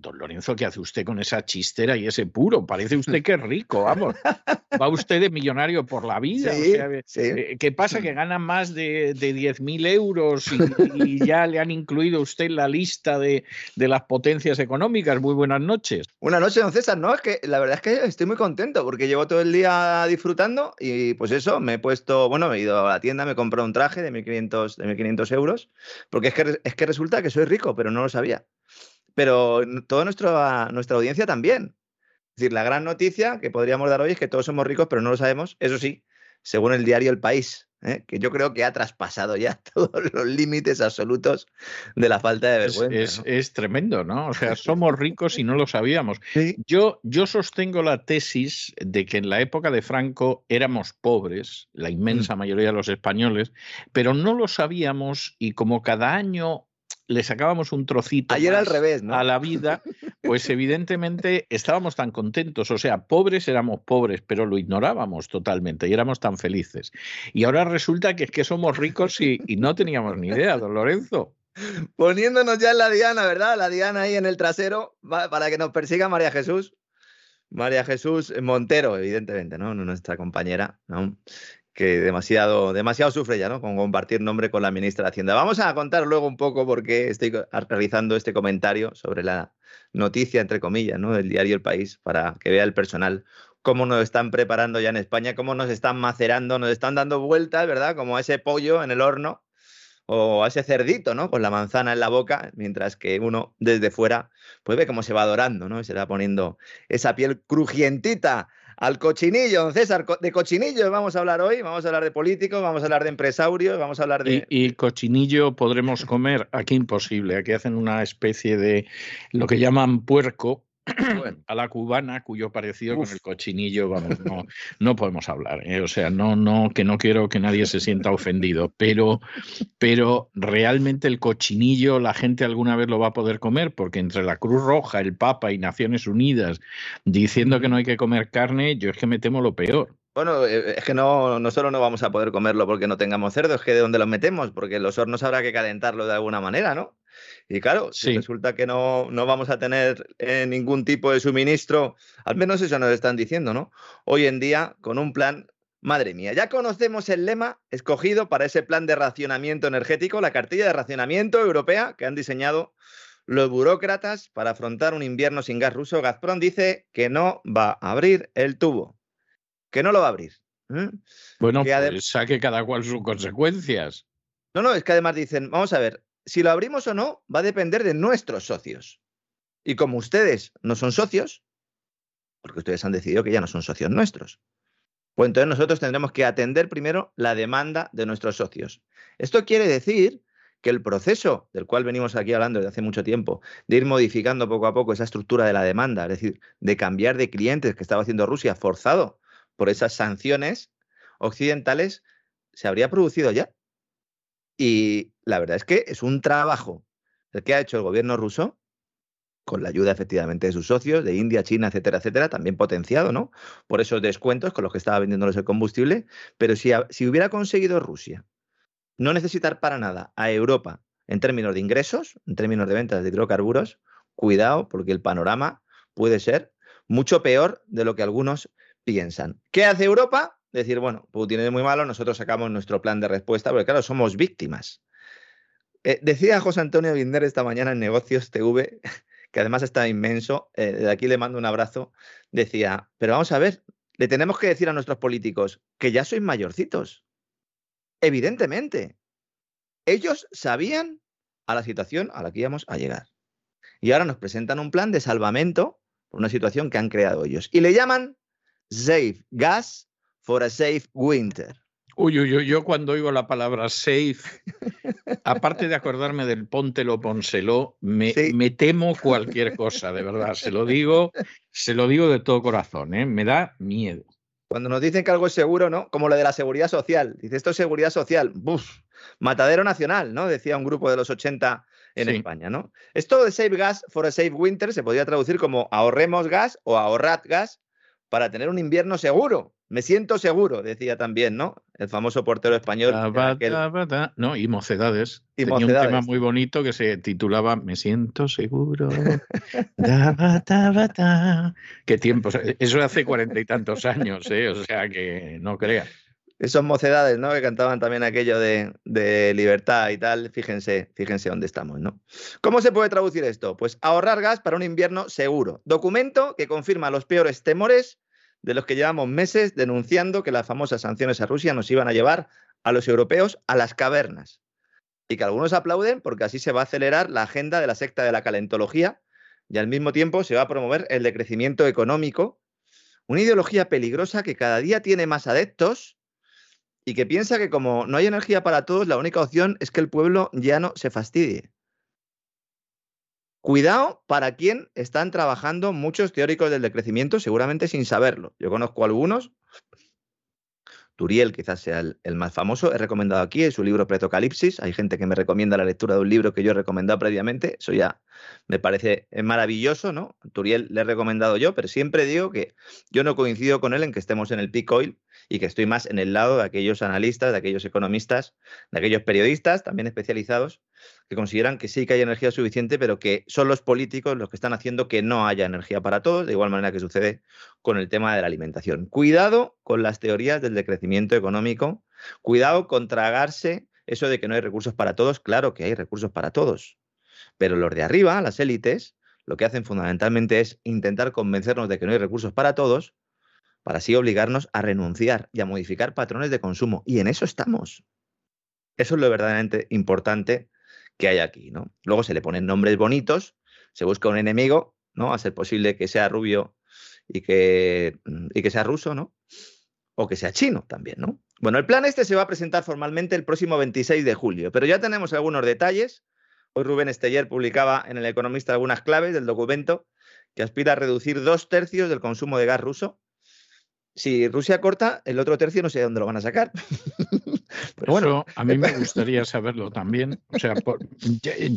Don Lorenzo, ¿qué hace usted con esa chistera y ese puro? Parece usted que es rico, vamos. Va usted de millonario por la vida. Eh, ¿Qué pasa? Que gana más de, de 10.000 euros y, ya le han incluido usted en la lista de, de, las potencias económicas. Muy buenas noches. Buenas noches, don César. No, es que la verdad es que estoy muy contento porque llevo todo el día disfrutando y pues eso, me he puesto, bueno, me he ido a la tienda, me he comprado un traje de 1.500 de 1500 euros porque es que, es que resulta que soy rico, pero no lo sabía pero toda nuestra, nuestra audiencia también. Es decir, la gran noticia que podríamos dar hoy es que todos somos ricos, pero no lo sabemos, eso sí, según el diario El País, ¿eh? que yo creo que ha traspasado ya todos los límites absolutos de la falta de vergüenza. Es, tremendo, ¿no? O sea, somos ricos y no lo sabíamos. Yo, yo sostengo la tesis de que en la época de Franco éramos pobres, la inmensa mm. mayoría de los españoles, pero no lo sabíamos y como cada año le sacábamos un trocito Ayer al revés, a la vida, pues evidentemente estábamos tan contentos. O sea, pobres éramos pobres, pero lo ignorábamos totalmente y éramos tan felices. Y ahora resulta que es que somos ricos y, no teníamos ni idea, don Lorenzo. Poniéndonos ya en la diana, ¿verdad? La diana ahí en el trasero para que nos persiga María Jesús. María Jesús Montero, evidentemente, ¿no? Nuestra compañera, ¿no? Que demasiado, demasiado sufre ya, ¿no? Con compartir nombre con la ministra de Hacienda. Vamos a contar luego un poco por qué estoy realizando este comentario sobre la noticia, entre comillas, ¿no? Del diario El País, para que vea el personal cómo nos están preparando ya en España, cómo nos están macerando, nos están dando vueltas, ¿verdad? Como a ese pollo en el horno o a ese cerdito, ¿no? Con la manzana en la boca, mientras que uno desde fuera pues ve cómo se va adorando, ¿no? se va poniendo esa piel crujientita al cochinillo, don César. De cochinillo vamos a hablar hoy, vamos a hablar de políticos, vamos a hablar de empresarios, vamos a hablar de... Y, cochinillo podremos comer, aquí imposible, aquí hacen una especie de lo que llaman puerco, a la cubana, cuyo parecido con el cochinillo, vamos, no, no podemos hablar. ¿eh? O sea, no, no, que no quiero que nadie se sienta ofendido, pero, pero realmente el cochinillo la gente alguna vez lo va a poder comer, porque entre la Cruz Roja, el Papa y Naciones Unidas diciendo que no hay que comer carne, yo es que me temo lo peor. Bueno, eh, es que no, no solo no vamos a poder comerlo porque no tengamos cerdo, es que de dónde lo metemos, porque los hornos habrá que calentarlo de alguna manera, ¿no? Y claro, si resulta que no, no, vamos a tener eh, ningún tipo de suministro, al menos eso nos están diciendo, ¿no? Hoy en día, con un plan, madre mía, ya conocemos el lema escogido para ese plan de racionamiento energético, la cartilla de racionamiento europea que han diseñado los burócratas para afrontar un invierno sin gas ruso. Gazprom dice que no va a abrir el tubo, que no lo va a abrir. Bueno, pues saque cada cual sus consecuencias. No, no, es que además dicen, vamos a ver, si lo abrimos o no va a depender de nuestros socios. Y como ustedes no son socios, porque ustedes han decidido que ya no son socios nuestros, pues entonces nosotros tendremos que atender primero la demanda de nuestros socios. Esto quiere decir que el proceso del cual venimos aquí hablando desde hace mucho tiempo, de ir modificando poco a poco esa estructura de la demanda, es decir, de cambiar de clientes que estaba haciendo Rusia forzado por esas sanciones occidentales, se habría producido ya. Y la verdad es que es un trabajo el que ha hecho el gobierno ruso, con la ayuda efectivamente de sus socios, de India, China, etcétera, etcétera, también potenciado, ¿no? Por esos descuentos con los que estaba vendiéndoles el combustible. Pero si, si hubiera conseguido Rusia no necesitar para nada a Europa en términos de ingresos, en términos de ventas de hidrocarburos, cuidado, porque el panorama puede ser mucho peor de lo que algunos piensan. ¿Qué hace Europa? Decir, bueno, Putin es muy malo, nosotros sacamos nuestro plan de respuesta, porque claro, somos víctimas. Eh, decía José Antonio Binder esta mañana en Negocios TV, que además está inmenso, eh, de aquí le mando un abrazo, decía, pero vamos a ver, le tenemos que decir a nuestros políticos que ya sois mayorcitos. Evidentemente. Ellos sabían a la situación a la que íbamos a llegar. Y ahora nos presentan un plan de salvamento por una situación que han creado ellos. Y le llaman Safe Gas for a Safe Winter. Uy, uy, uy, yo cuando oigo la palabra safe, aparte de acordarme del póntelo, pónselo, me, me, temo cualquier cosa, de verdad. Se lo digo, se lo digo de todo corazón, ¿eh? me da miedo. Cuando nos dicen que algo es seguro, ¿no? Como lo de la seguridad social. Dice, esto es seguridad social. Buf, matadero nacional, ¿no? Decía un grupo de los 80 en España, ¿no? Esto de Save Gas for a Safe Winter se podría traducir como ahorremos gas o ahorrad gas para tener un invierno seguro. Me siento seguro, decía también, ¿no? El famoso portero español. No, y Mocedades. Y Tenía un tema muy bonito que se titulaba Me siento seguro. Qué tiempo. Eso hace cuarenta y tantos años, ¿eh? O sea que no creas. Esos mocedades, ¿no? Que cantaban también aquello de, de, libertad y tal. Fíjense, fíjense dónde estamos, ¿no? ¿Cómo se puede traducir esto? Pues ahorrar gas para un invierno seguro. Documento que confirma los peores temores de los que llevamos meses denunciando que las famosas sanciones a Rusia nos iban a llevar a los europeos a las cavernas. Y que algunos aplauden porque así se va a acelerar la agenda de la secta de la calentología y al mismo tiempo se va a promover el decrecimiento económico, una ideología peligrosa que cada día tiene más adeptos y que piensa que como no hay energía para todos, la única opción es que el pueblo ya no se fastidie. Cuidado para quien están trabajando muchos teóricos del decrecimiento, seguramente sin saberlo. Yo conozco algunos. Turiel quizás sea el, más famoso. He recomendado aquí en su libro Pretocalipsis. Hay gente que me recomienda la lectura de un libro que yo he recomendado previamente. Eso ya me parece maravilloso, ¿no? Turiel le he recomendado yo, pero siempre digo que yo no coincido con él en que estemos en el peak oil y que estoy más en el lado de aquellos analistas, de aquellos economistas, de aquellos periodistas también especializados que consideran que sí que hay energía suficiente, pero que son los políticos los que están haciendo que no haya energía para todos, de igual manera que sucede con el tema de la alimentación. Cuidado con las teorías del decrecimiento económico, cuidado con tragarse eso de que no hay recursos para todos, claro que hay recursos para todos, pero los de arriba, las élites, lo que hacen fundamentalmente es intentar convencernos de que no hay recursos para todos, para así obligarnos a renunciar y a modificar patrones de consumo. Y en eso estamos. Eso es lo verdaderamente importante que hay aquí, ¿no? Luego se le ponen nombres bonitos, se busca un enemigo, ¿no? A ser posible que sea rubio y que, mm, y que sea ruso, ¿no? O que sea chino también, ¿no? Bueno, el plan este se va a presentar formalmente el próximo 26 de julio, pero ya tenemos algunos detalles. Hoy Rubén Esteller publicaba en El Economista algunas claves del documento que aspira a reducir dos tercios del consumo de gas ruso si Rusia corta, el otro tercio no sé de dónde lo van a sacar. Pero bueno, a mí me gustaría saberlo también, o sea,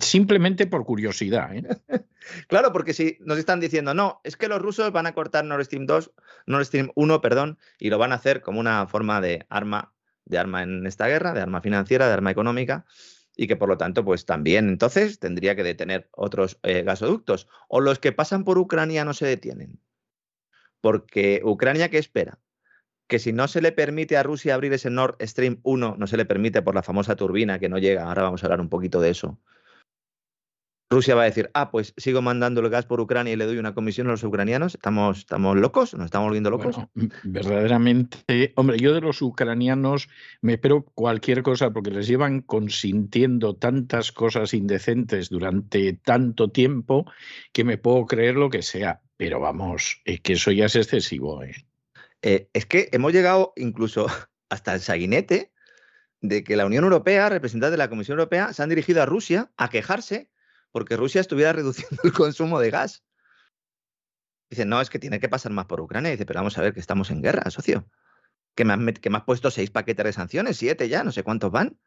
simplemente por curiosidad. ¿eh? Claro, porque si nos están diciendo, no, es que los rusos van a cortar Nord Stream 2, Nord Stream 1, perdón, y lo van a hacer como una forma de arma, de arma en esta guerra, de arma financiera, de arma económica, y que por lo tanto, pues también entonces tendría que detener otros eh, gasoductos. O los que pasan por Ucrania no se detienen. Porque Ucrania, ¿qué espera? Que si no se le permite a Rusia abrir ese Nord Stream 1, no se le permite por la famosa turbina que no llega, ahora vamos a hablar un poquito de eso. Rusia va a decir, ah, pues sigo mandando el gas por Ucrania y le doy una comisión a los ucranianos. ¿Estamos, estamos locos? ¿Nos estamos volviendo locos? verdaderamente, hombre, yo de los ucranianos me espero cualquier cosa porque les llevan consintiendo tantas cosas indecentes durante tanto tiempo que me puedo creer lo que sea. Pero vamos, que eso ya es excesivo. ¿eh? Eh, es que hemos llegado incluso hasta el saguinete de que la Unión Europea, representantes de la Comisión Europea, se han dirigido a Rusia a quejarse porque Rusia estuviera reduciendo el consumo de gas. Dicen, no, es que tiene que pasar más por Ucrania. dice, pero vamos a ver que estamos en guerra, socio. Que me, has, que me has puesto seis paquetes de sanciones, siete ya, no sé cuántos van.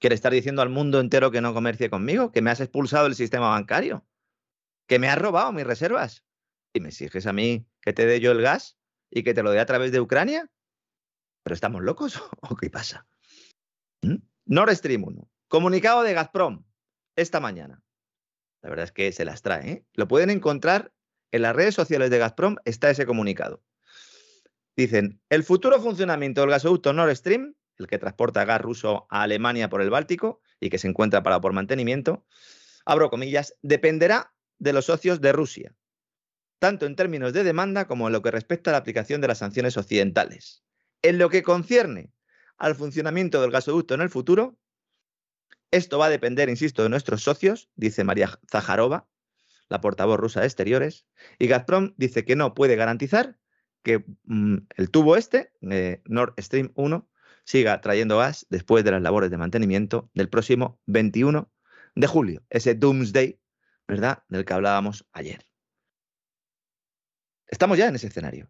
¿Quieres estar diciendo al mundo entero que no comercie conmigo? ¿Que me has expulsado del sistema bancario? ¿Que me has robado mis reservas? y me exiges a mí que te dé yo el gas y que te lo dé a través de Ucrania. ¿Pero estamos locos o qué pasa? ¿Mm? Nord Stream 1. Comunicado de Gazprom esta mañana. La verdad es que se las trae. ¿eh? Lo pueden encontrar en las redes sociales de Gazprom está ese comunicado. Dicen, el futuro funcionamiento del gasoducto Nord Stream, el que transporta gas ruso a Alemania por el Báltico y que se encuentra parado por mantenimiento, abro comillas, dependerá de los socios de Rusia, tanto en términos de demanda como en lo que respecta a la aplicación de las sanciones occidentales. En lo que concierne al funcionamiento del gasoducto en el futuro, esto va a depender, insisto, de nuestros socios, dice María Zaharova, la portavoz rusa de Exteriores, y Gazprom dice que no puede garantizar que mm, el tubo este, eh, Nord Stream 1, siga trayendo gas después de las labores de mantenimiento del próximo 21 de julio, ese Doomsday, ¿verdad?, del que hablábamos ayer. Estamos ya en ese escenario.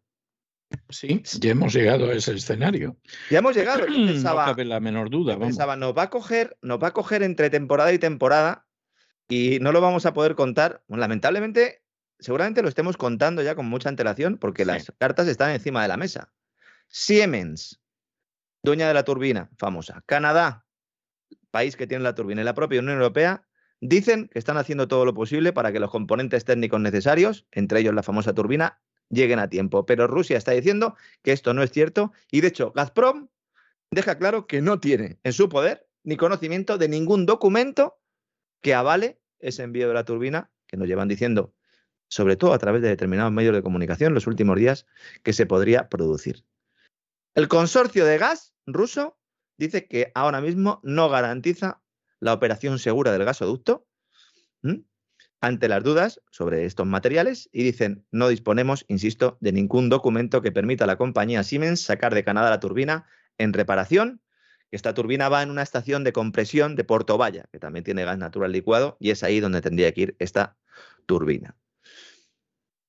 Sí, ya hemos llegado a ese escenario. Ya hemos llegado. no cabe la menor duda. Pensaba, nos va a coger, nos va a coger entre temporada y temporada y no lo vamos a poder contar. lamentablemente, seguramente lo estemos contando ya con mucha antelación porque las cartas están encima de la mesa. Siemens, dueña de la turbina, famosa. Canadá, país que tiene la turbina, y la propia Unión Europea dicen que están haciendo todo lo posible para que los componentes técnicos necesarios, entre ellos la famosa turbina, lleguen a tiempo. Pero Rusia está diciendo que esto no es cierto y de hecho Gazprom deja claro que no tiene en su poder ni conocimiento de ningún documento que avale ese envío de la turbina que nos llevan diciendo, sobre todo a través de determinados medios de comunicación los últimos días, que se podría producir. El consorcio de gas ruso dice que ahora mismo no garantiza la operación segura del gasoducto ante las dudas sobre estos materiales y dicen, no disponemos, insisto, de ningún documento que permita a la compañía Siemens sacar de Canadá la turbina en reparación. Esta turbina va en una estación de compresión de Porto Valla, que también tiene gas natural licuado, y es ahí donde tendría que ir esta turbina.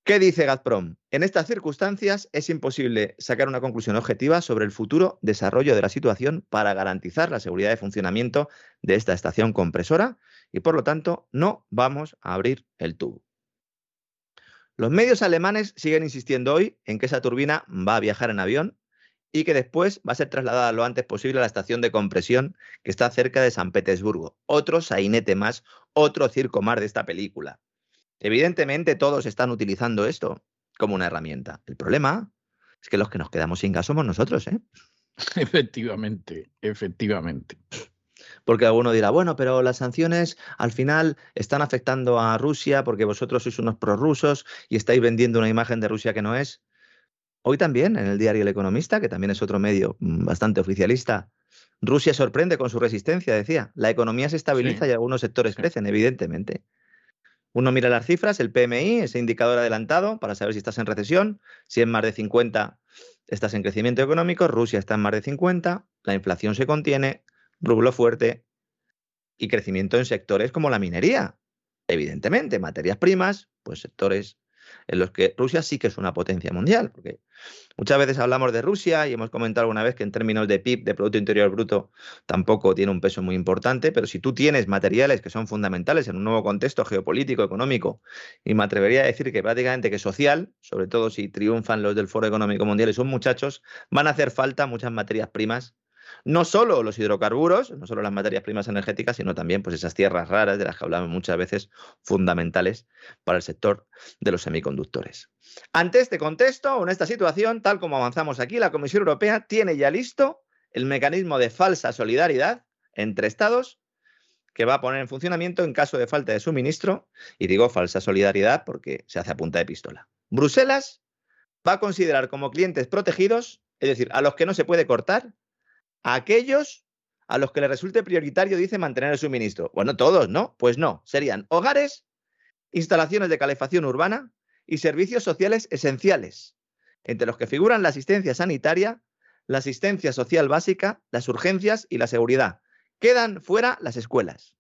¿Qué dice Gazprom? En estas circunstancias es imposible sacar una conclusión objetiva sobre el futuro desarrollo de la situación para garantizar la seguridad de funcionamiento de esta estación compresora y por lo tanto no vamos a abrir el tubo. Los medios alemanes siguen insistiendo hoy en que esa turbina va a viajar en avión y que después va a ser trasladada lo antes posible a la estación de compresión que está cerca de San Petersburgo. Otro sainete más, otro circo más de esta película. Evidentemente todos están utilizando esto como una herramienta. El problema es que los que nos quedamos sin gas somos nosotros, ¿eh? Efectivamente, efectivamente. Porque alguno dirá, bueno, pero las sanciones al final están afectando a Rusia porque vosotros sois unos prorrusos y estáis vendiendo una imagen de Rusia que no es. Hoy también, en el diario El Economista, que también es otro medio mm, bastante oficialista, Rusia sorprende con su resistencia, decía. La economía se estabiliza y algunos sectores crecen, evidentemente. Uno mira las cifras, el PMI, ese indicador adelantado, para saber si estás en recesión. Si en más de 50 estás en crecimiento económico, Rusia está en más de 50, la inflación se contiene, rublo fuerte y crecimiento en sectores como la minería. Evidentemente, materias primas, pues sectores en los que Rusia sí que es una potencia mundial, porque muchas veces hablamos de Rusia y hemos comentado alguna vez que en términos de PIB, de Producto Interior Bruto, tampoco tiene un peso muy importante, pero si tú tienes materiales que son fundamentales en un nuevo contexto geopolítico, económico, y me atrevería a decir que prácticamente que social, sobre todo si triunfan los del Foro Económico Mundial y son muchachos, van a hacer falta muchas materias primas no solo los hidrocarburos, no solo las materias primas energéticas, sino también pues, esas tierras raras de las que hablamos muchas veces, fundamentales para el sector de los semiconductores. Ante este contexto o en esta situación, tal como avanzamos aquí, la Comisión Europea tiene ya listo el mecanismo de falsa solidaridad entre Estados que va a poner en funcionamiento en caso de falta de suministro, y digo falsa solidaridad porque se hace a punta de pistola. Bruselas va a considerar como clientes protegidos, es decir, a los que no se puede cortar, a aquellos a los que le resulte prioritario, dice, mantener el suministro. Bueno, todos, ¿no? Pues no, serían hogares, instalaciones de calefacción urbana y servicios sociales esenciales, entre los que figuran la asistencia sanitaria, la asistencia social básica, las urgencias y la seguridad. Quedan fuera las escuelas.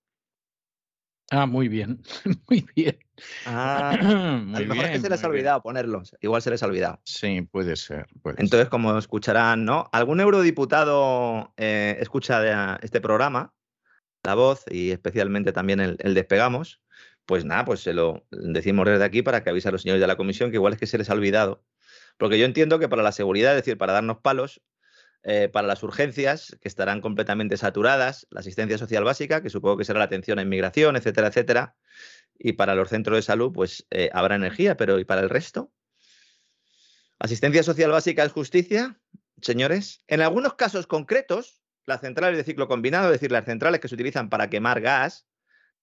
Ah, muy bien, muy bien. Ah, a lo mejor es que se les ha olvidado ponerlos. Igual se les ha olvidado. Sí, puede ser. Entonces, como escucharán, ¿no? Algún eurodiputado eh, escucha este programa, La Voz, y especialmente también el, el, Despegamos, pues nada, pues se lo decimos desde aquí para que avise a los señores de la comisión que igual es que se les ha olvidado. Porque yo entiendo que para la seguridad, es decir, para darnos palos, eh, para las urgencias, que estarán completamente saturadas, la asistencia social básica, que supongo que será la atención a inmigración, etcétera, etcétera, y para los centros de salud, pues eh, habrá energía, pero ¿y para el resto? Asistencia social básica es justicia, señores. En algunos casos concretos, las centrales de ciclo combinado, es decir, las centrales que se utilizan para quemar gas,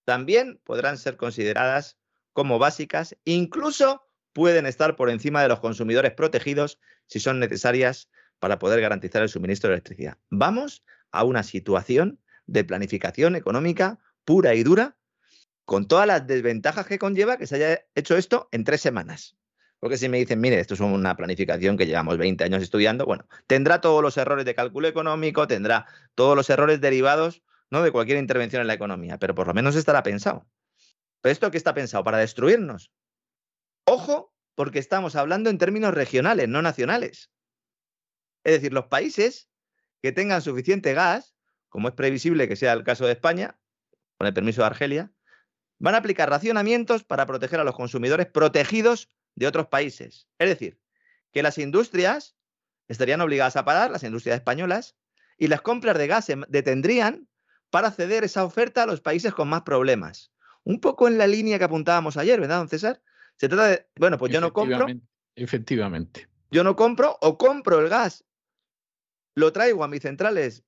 también podrán ser consideradas como básicas, incluso pueden estar por encima de los consumidores protegidos si son necesarias para poder garantizar el suministro de electricidad. Vamos a una situación de planificación económica pura y dura, con todas las desventajas que conlleva que se haya hecho esto en tres semanas. Porque si me dicen, mire, esto es una planificación que llevamos 20 años estudiando, bueno, tendrá todos los errores de cálculo económico, tendrá todos los errores derivados ¿no? de cualquier intervención en la economía, pero por lo menos estará pensado. ¿Pero esto qué está pensado? Para destruirnos. Ojo, porque estamos hablando en términos regionales, no nacionales. Es decir, los países que tengan suficiente gas, como es previsible que sea el caso de España, con el permiso de Argelia, van a aplicar racionamientos para proteger a los consumidores protegidos de otros países. Es decir, que las industrias estarían obligadas a parar, las industrias españolas, y las compras de gas se detendrían para ceder esa oferta a los países con más problemas. Un poco en la línea que apuntábamos ayer, ¿verdad, don César? Se trata de, bueno, pues yo no compro. Efectivamente. Yo no compro o compro el gas lo traigo a mis centrales,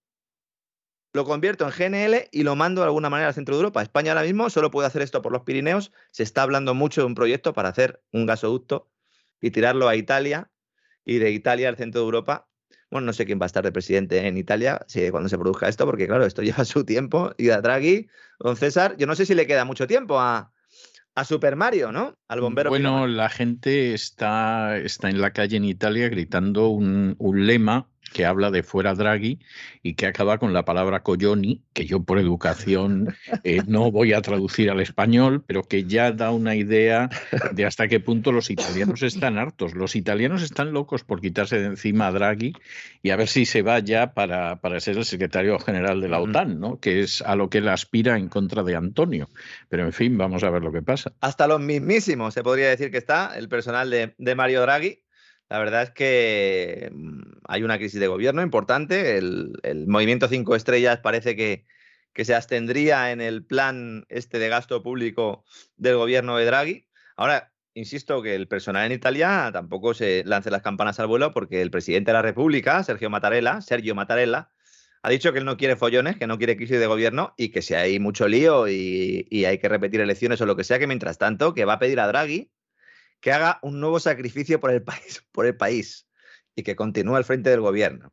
lo convierto en GNL y lo mando de alguna manera al centro de Europa. España ahora mismo solo puede hacer esto por los Pirineos. Se está hablando mucho de un proyecto para hacer un gasoducto y tirarlo a Italia y de Italia al centro de Europa. Bueno, no sé quién va a estar de presidente en Italia si, cuando se produzca esto, porque claro, esto lleva su tiempo. Y a Draghi, don César, yo no sé si le queda mucho tiempo a, a Super Mario, ¿no? Al bombero. Bueno, la gente está, está en la calle en Italia gritando un, un lema que habla de fuera Draghi y que acaba con la palabra coglioni, que yo por educación eh, no voy a traducir al español, pero que ya da una idea de hasta qué punto los italianos están hartos. Los italianos están locos por quitarse de encima a Draghi y a ver si se va ya para, para ser el secretario general de la OTAN, ¿no? que es a lo que él aspira en contra de Antonio. Pero en fin, vamos a ver lo que pasa. Hasta los mismísimos, se podría decir que está el personal de, de Mario Draghi la verdad es que mm, hay una crisis de gobierno importante. El, movimiento cinco estrellas parece que, se abstendría en el plan este de gasto público del gobierno de Draghi. Ahora, insisto que el personal en Italia tampoco se lance las campanas al vuelo porque el presidente de la República, Sergio Mattarella, Sergio Mattarella, ha dicho que él no quiere follones, que no quiere crisis de gobierno y que si hay mucho lío y, y hay que repetir elecciones o lo que sea, que mientras tanto, que va a pedir a Draghi que haga un nuevo sacrificio por el país, por el país y que continúe al frente del gobierno.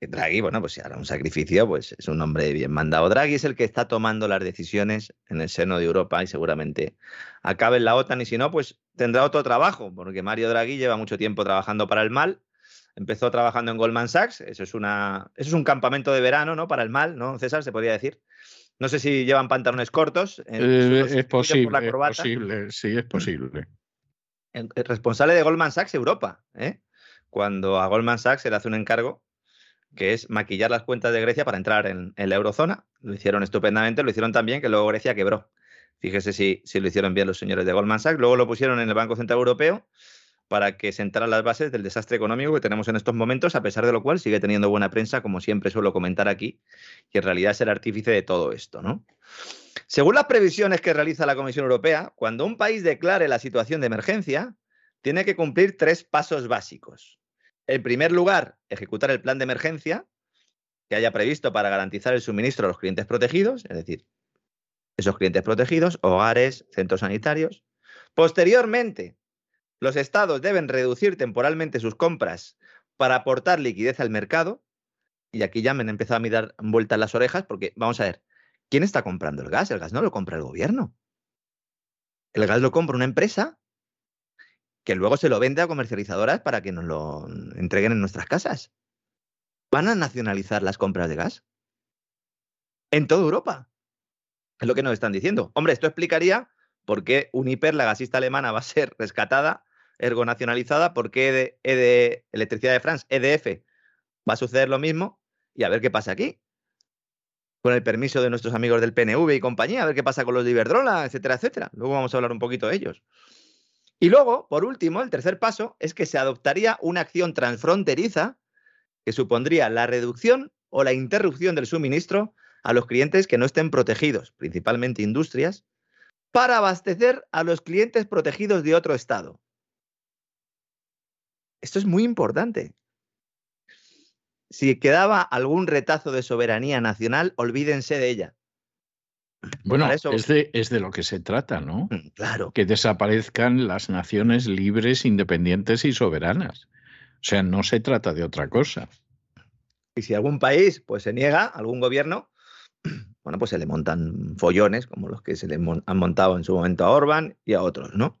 Draghi, bueno, pues si hará un sacrificio, pues es un hombre bien mandado. Draghi es el que está tomando las decisiones en el seno de Europa y seguramente acabe en la OTAN y si no, pues tendrá otro trabajo, porque Mario Draghi lleva mucho tiempo trabajando para el mal. Empezó trabajando en Goldman Sachs, eso es, una, eso es un campamento de verano, ¿no? Para el mal, ¿no, César? Se podría decir. No sé si llevan pantalones cortos. Eh, es posible, es posible, sí, es posible. El, responsable de Goldman Sachs Europa, ¿eh? cuando a Goldman Sachs se le hace un encargo que es maquillar las cuentas de Grecia para entrar en, la eurozona. Lo hicieron estupendamente, lo hicieron tan bien que luego Grecia quebró. Fíjese si, si lo hicieron bien los señores de Goldman Sachs. Luego lo pusieron en el Banco Central Europeo para que sentaran las bases del desastre económico que tenemos en estos momentos, a pesar de lo cual sigue teniendo buena prensa, como siempre suelo comentar aquí, y en realidad es el artífice de todo esto, ¿no? Según las previsiones que realiza la Comisión Europea, cuando un país declare la situación de emergencia, tiene que cumplir tres pasos básicos. En primer lugar, ejecutar el plan de emergencia que haya previsto para garantizar el suministro a los clientes protegidos, es decir, esos clientes protegidos, hogares, centros sanitarios. Posteriormente, los estados deben reducir temporalmente sus compras para aportar liquidez al mercado. Y aquí ya me han empezado a mirar vueltas las orejas porque, vamos a ver, ¿quién está comprando el gas? El gas no lo compra el gobierno. El gas lo compra una empresa que luego se lo vende a comercializadoras para que nos lo entreguen en nuestras casas. ¿Van a nacionalizar las compras de gas? En toda Europa. Es lo que nos están diciendo. Hombre, esto explicaría por qué Uniper, la gasista alemana, va a ser rescatada ergo nacionalizada, ¿por qué de Electricidad de France, EDF, va a suceder lo mismo? Y a ver qué pasa aquí. Con el permiso de nuestros amigos del PNV y compañía, a ver qué pasa con los de Iberdrola, etcétera, etcétera. Luego vamos a hablar un poquito de ellos. Y luego, por último, el tercer paso es que se adoptaría una acción transfronteriza que supondría la reducción o la interrupción del suministro a los clientes que no estén protegidos, principalmente industrias, para abastecer a los clientes protegidos de otro Estado. Esto es muy importante. Si quedaba algún retazo de soberanía nacional, olvídense de ella. Bueno, es, de, es, de, lo que se trata, ¿no? Mm, claro. Que desaparezcan las naciones libres, independientes y soberanas. O sea, no se trata de otra cosa. Y si algún país pues, se niega, algún gobierno, bueno, pues se le montan follones, como los que se le han montado en su momento a Orban y a otros, ¿no?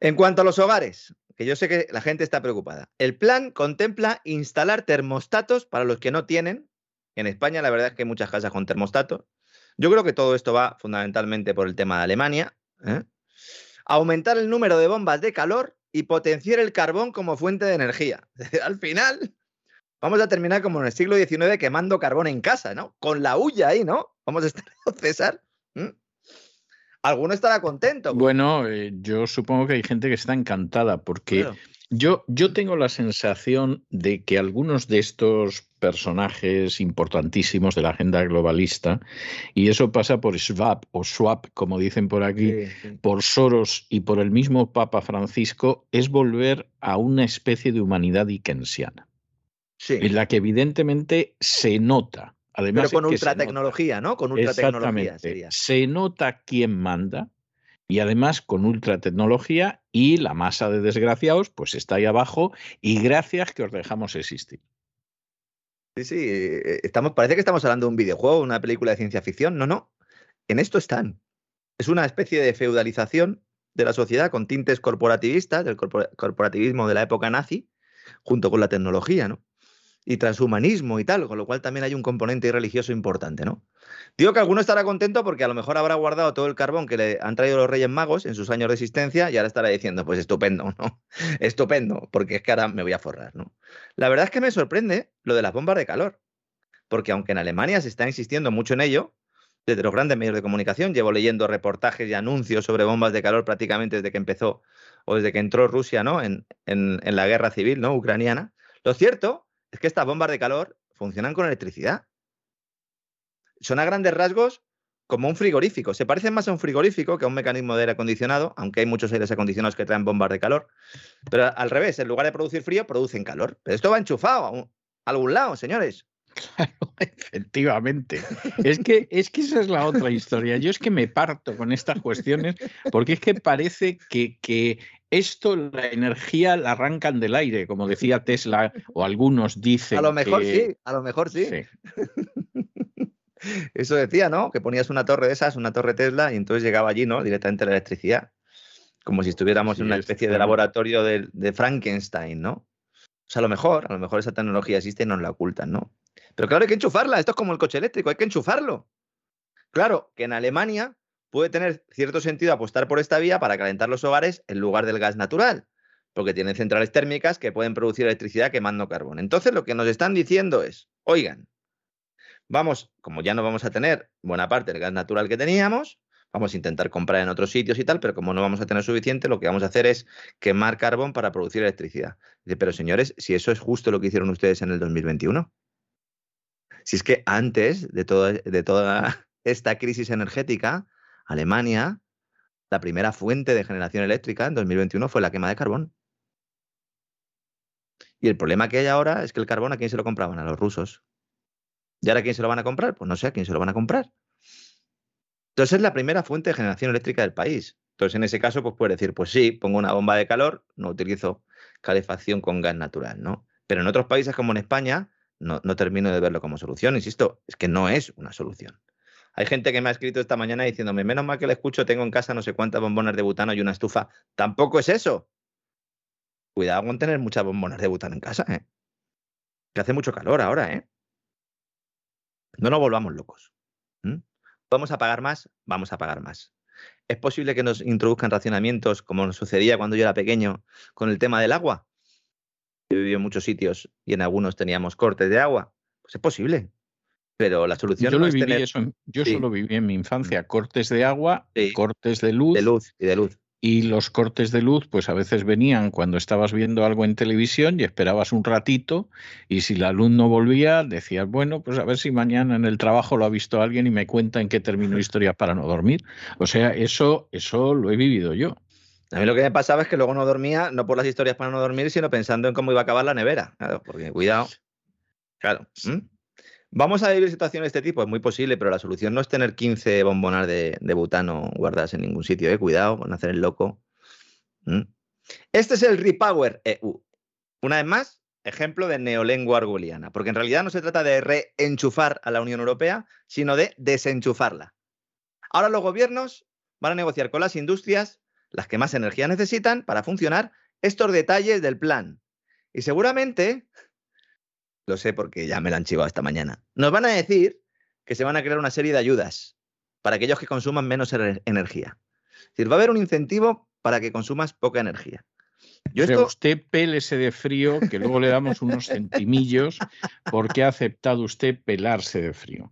En cuanto a los hogares, que yo sé que la gente está preocupada. El plan contempla instalar termostatos para los que no tienen. En España, la verdad es que hay muchas casas con termostatos. Yo creo que todo esto va fundamentalmente por el tema de Alemania. ¿eh? Aumentar el número de bombas de calor y potenciar el carbón como fuente de energía. Al final, vamos a terminar como en el siglo XIX quemando carbón en casa, ¿no? Con la huya ahí, ¿no? Vamos a estar, César alguno estará contento. Bueno, eh, yo supongo que hay gente que está encantada porque yo, yo tengo la sensación de que algunos de estos personajes importantísimos de la agenda globalista, y eso pasa por Schwab o Schwab, como dicen por aquí, por Soros y por el mismo Papa Francisco, es volver a una especie de humanidad dickensiana. En la que evidentemente se nota pero con ultratecnología, ¿no? Con ultratecnología sería. Se nota quién manda y además con ultratecnología y la masa de desgraciados pues está ahí abajo y gracias que os dejamos existir. Sí, sí, eh, estamos, parece que estamos hablando de un videojuego, una película de ciencia ficción. No, no, en esto están. Es una especie de feudalización de la sociedad con tintes corporativistas, del corporativismo de la época nazi, junto con la tecnología, ¿no? Y transhumanismo y tal, con lo cual también hay un componente religioso importante, ¿no? Digo que alguno estará contento porque a lo mejor habrá guardado todo el carbón que le han traído los Reyes Magos en sus años de existencia y ahora estará diciendo, pues estupendo, ¿no? Estupendo, porque es que ahora me voy a forrar, ¿no? La verdad es que me sorprende lo de las bombas de calor, porque aunque en Alemania se está insistiendo mucho en ello, desde los grandes medios de comunicación, llevo leyendo reportajes y anuncios sobre bombas de calor prácticamente desde que empezó o desde que entró Rusia, ¿no? En, en, la guerra civil, ¿no? Ucraniana. Lo cierto es que estas bombas de calor funcionan con electricidad. Son a grandes rasgos como un frigorífico. Se parecen más a un frigorífico que a un mecanismo de aire acondicionado, aunque hay muchos aires acondicionados que traen bombas de calor. Pero al revés, en lugar de producir frío, producen calor. Pero esto va enchufado a, algún lado, señores. Claro, efectivamente. Es que, es que esa es la otra historia. Yo es que me parto con estas cuestiones porque es que parece que, que esto, la energía la arrancan del aire, como decía Tesla, o algunos dicen. A lo mejor sí, a lo mejor sí. Eso decía, ¿no? Que ponías una torre de esas, una torre Tesla, y entonces llegaba allí, ¿no? Directamente la electricidad. Como si estuviéramos en una especie de laboratorio de, de, Frankenstein, ¿no? O sea, a lo mejor, a lo mejor esa tecnología existe y nos la ocultan, ¿no? Pero claro, hay que enchufarla. Esto es como el coche eléctrico, hay que enchufarlo. Claro, que en Alemania puede tener cierto sentido apostar por esta vía para calentar los hogares en lugar del gas natural, porque tienen centrales térmicas que pueden producir electricidad quemando carbón. Entonces, lo que nos están diciendo es, oigan, vamos, como ya no vamos a tener buena parte del gas natural que teníamos, vamos a intentar comprar en otros sitios y tal, pero como no vamos a tener suficiente, lo que vamos a hacer es quemar carbón para producir electricidad. Dice, pero señores, si eso es justo lo que hicieron ustedes en el 2021. Si es que antes de, de toda esta crisis energética, Alemania, la primera fuente de generación eléctrica en 2021 fue la quema de carbón. Y el problema que hay ahora es que el carbón a quién se lo compraban, a los rusos. ¿Y ahora a quién se lo van a comprar? Pues no sé a quién se lo van a comprar. Entonces es la primera fuente de generación eléctrica del país. Entonces en ese caso pues puedes decir, pues sí, pongo una bomba de calor, no utilizo calefacción con gas natural, ¿no? Pero en otros países como en España no, no termino de verlo como solución. Insisto, es que no es una solución. Hay gente que me ha escrito esta mañana diciéndome, menos mal que le escucho, tengo en casa no sé cuántas bombonas de butano y una estufa. Tampoco es eso. Cuidado con tener muchas bombonas de butano en casa, ¿eh? Que hace mucho calor ahora, ¿eh? No nos volvamos locos. ¿Vamos a pagar más? Vamos a pagar más. ¿Es posible que nos introduzcan racionamientos como nos sucedía cuando yo era pequeño con el tema del agua? Yo viví en muchos sitios y en algunos teníamos cortes de agua. Pues es posible. Pero la solución yo no es tener... eso, yo solo viví en mi infancia cortes de agua, cortes de luz. De luz y de luz. y los cortes de luz, pues a veces venían cuando estabas viendo algo en televisión y esperabas un ratito y si la luz no volvía, decías, bueno, pues a ver si mañana en el trabajo lo ha visto alguien y me cuenta en qué terminó historia para no dormir. O sea, eso, eso lo he vivido yo. A mí lo que me pasaba es que luego no dormía, no por las historias para no dormir, sino pensando en cómo iba a acabar la nevera. Claro, porque cuidado. Claro. Vamos a vivir situaciones de este tipo, es muy posible, pero la solución no es tener 15 bombonas de, butano guardadas en ningún sitio, ¿eh? cuidado con hacer el loco. Este es el Repower EU. Una vez más, ejemplo de neolengua arguliana, porque en realidad no se trata de reenchufar a la Unión Europea, sino de desenchufarla. Ahora los gobiernos van a negociar con las industrias, las que más energía necesitan para funcionar, estos detalles del plan. Y seguramente lo sé porque ya me lo han chivado esta mañana. Nos van a decir que se van a crear una serie de ayudas para aquellos que consuman menos energía. Es decir, va a haber un incentivo para que consumas poca energía. Yo esto... usted pélese de frío, que luego le damos unos centimillos porque ha aceptado usted pelarse de frío.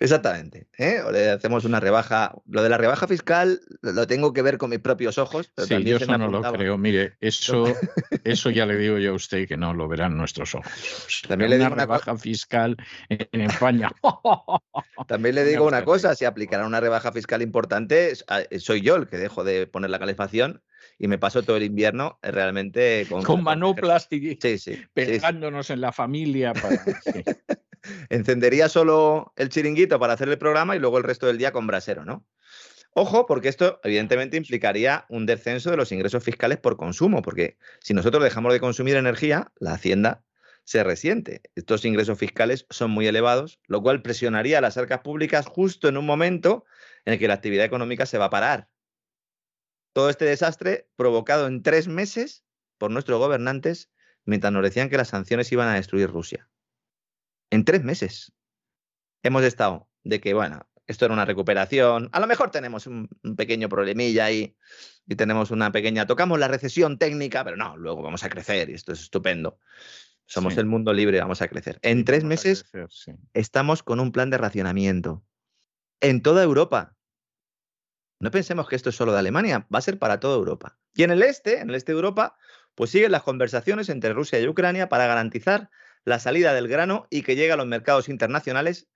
Exactamente. ¿eh? O le hacemos una rebaja. Lo de la rebaja fiscal lo tengo que ver con mis propios ojos. Pero sí, yo eso no lo creo. Mire, eso, eso ya le digo yo a usted que no lo verán nuestros ojos. También le digo una rebaja fiscal en España. También le digo una cosa, si aplicará una rebaja fiscal importante, soy yo el que dejo de poner la calefacción y me paso todo el invierno eh, realmente con, con manoplas sí, sí, pegándonos en la familia. Para... Encendería solo el chiringuito para hacer el programa y luego el resto del día con brasero, ¿no? Ojo, porque esto evidentemente implicaría un descenso de los ingresos fiscales por consumo, porque si nosotros dejamos de consumir energía, la Hacienda se resiente. Estos ingresos fiscales son muy elevados, lo cual presionaría a las arcas públicas justo en un momento en el que la actividad económica se va a parar. Todo este desastre provocado en tres meses por nuestros gobernantes mientras nos decían que las sanciones iban a destruir Rusia. En tres meses hemos estado de que, bueno, esto era una recuperación, a lo mejor tenemos un, pequeño problemilla ahí y tenemos una pequeña, tocamos la recesión técnica, pero no, luego vamos a crecer y esto es estupendo. Somos el mundo libre, vamos a crecer. En tres meses estamos con un plan de racionamiento en toda Europa. No pensemos que esto es solo de Alemania, va a ser para toda Europa. Y en el este, en el este de Europa, pues siguen las conversaciones entre Rusia y Ucrania para garantizar la salida del grano y que llegue a los mercados internacionales.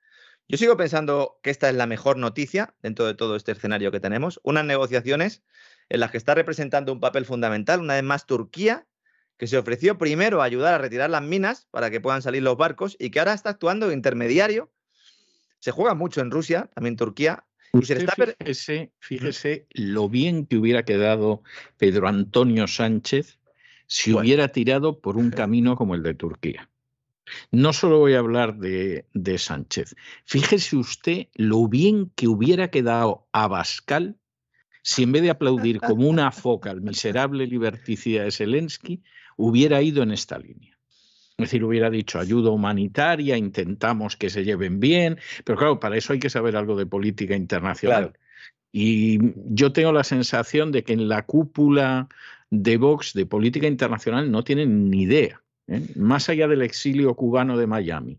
Yo sigo pensando que esta es la mejor noticia dentro de todo este escenario que tenemos, unas negociaciones en las que está representando un papel fundamental, una vez más Turquía, que se ofreció primero a ayudar a retirar las minas para que puedan salir los barcos y que ahora está actuando de intermediario. Se juega mucho en Rusia, también Turquía, fíjese, lo bien que hubiera quedado Pedro Antonio Sánchez si hubiera tirado por un camino como el de Turquía. No solo voy a hablar de, de, Sánchez. Fíjese usted lo bien que hubiera quedado Abascal si en vez de aplaudir como una foca al miserable liberticida de Zelensky, hubiera ido en esta línea. Es decir, hubiera dicho ayuda humanitaria, intentamos que se lleven bien, pero claro, para eso hay que saber algo de política internacional. Y yo tengo la sensación de que en la cúpula de Vox de política internacional no tienen ni idea, ¿eh? más allá del exilio cubano de Miami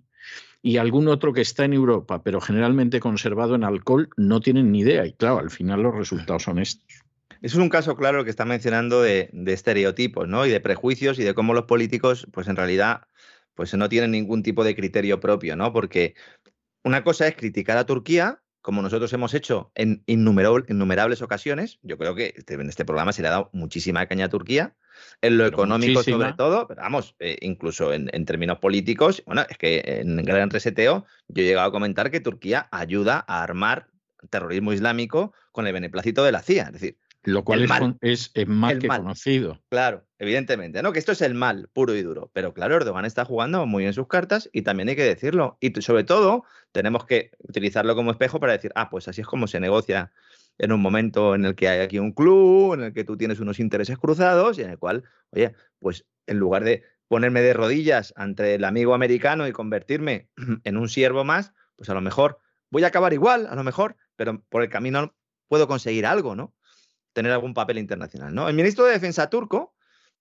y algún otro que está en Europa, pero generalmente conservado en alcohol, no tienen ni idea. Y claro, al final los resultados son estos. Eso es un caso claro que está mencionando de, de, estereotipos, ¿no? Y de prejuicios y de cómo los políticos, pues en realidad pues no tienen ningún tipo de criterio propio, ¿no? Porque una cosa es criticar a Turquía, como nosotros hemos hecho en innumerables ocasiones. Yo creo que este, en este programa se le ha dado muchísima caña a Turquía, en lo económico sobre todo, pero vamos, eh, incluso en, en, términos políticos, bueno, es que en Gran Reseteo yo he llegado a comentar que Turquía ayuda a armar terrorismo islámico con el beneplácito de la CIA. Es decir, lo cual es, es, más que conocido. Claro, evidentemente, ¿no? Que esto es el mal puro y duro. Pero claro, Erdogan está jugando muy bien sus cartas y también hay que decirlo. Y sobre todo, tenemos que utilizarlo como espejo para decir, ah, pues así es como se negocia en un momento en el que hay aquí un club, en el que tú tienes unos intereses cruzados y en el cual, oye, pues en lugar de ponerme de rodillas ante el amigo americano y convertirme en un siervo más, pues a lo mejor voy a acabar igual, a lo mejor, pero por el camino puedo conseguir algo, ¿no? Tener algún papel internacional. ¿no? El ministro de Defensa turco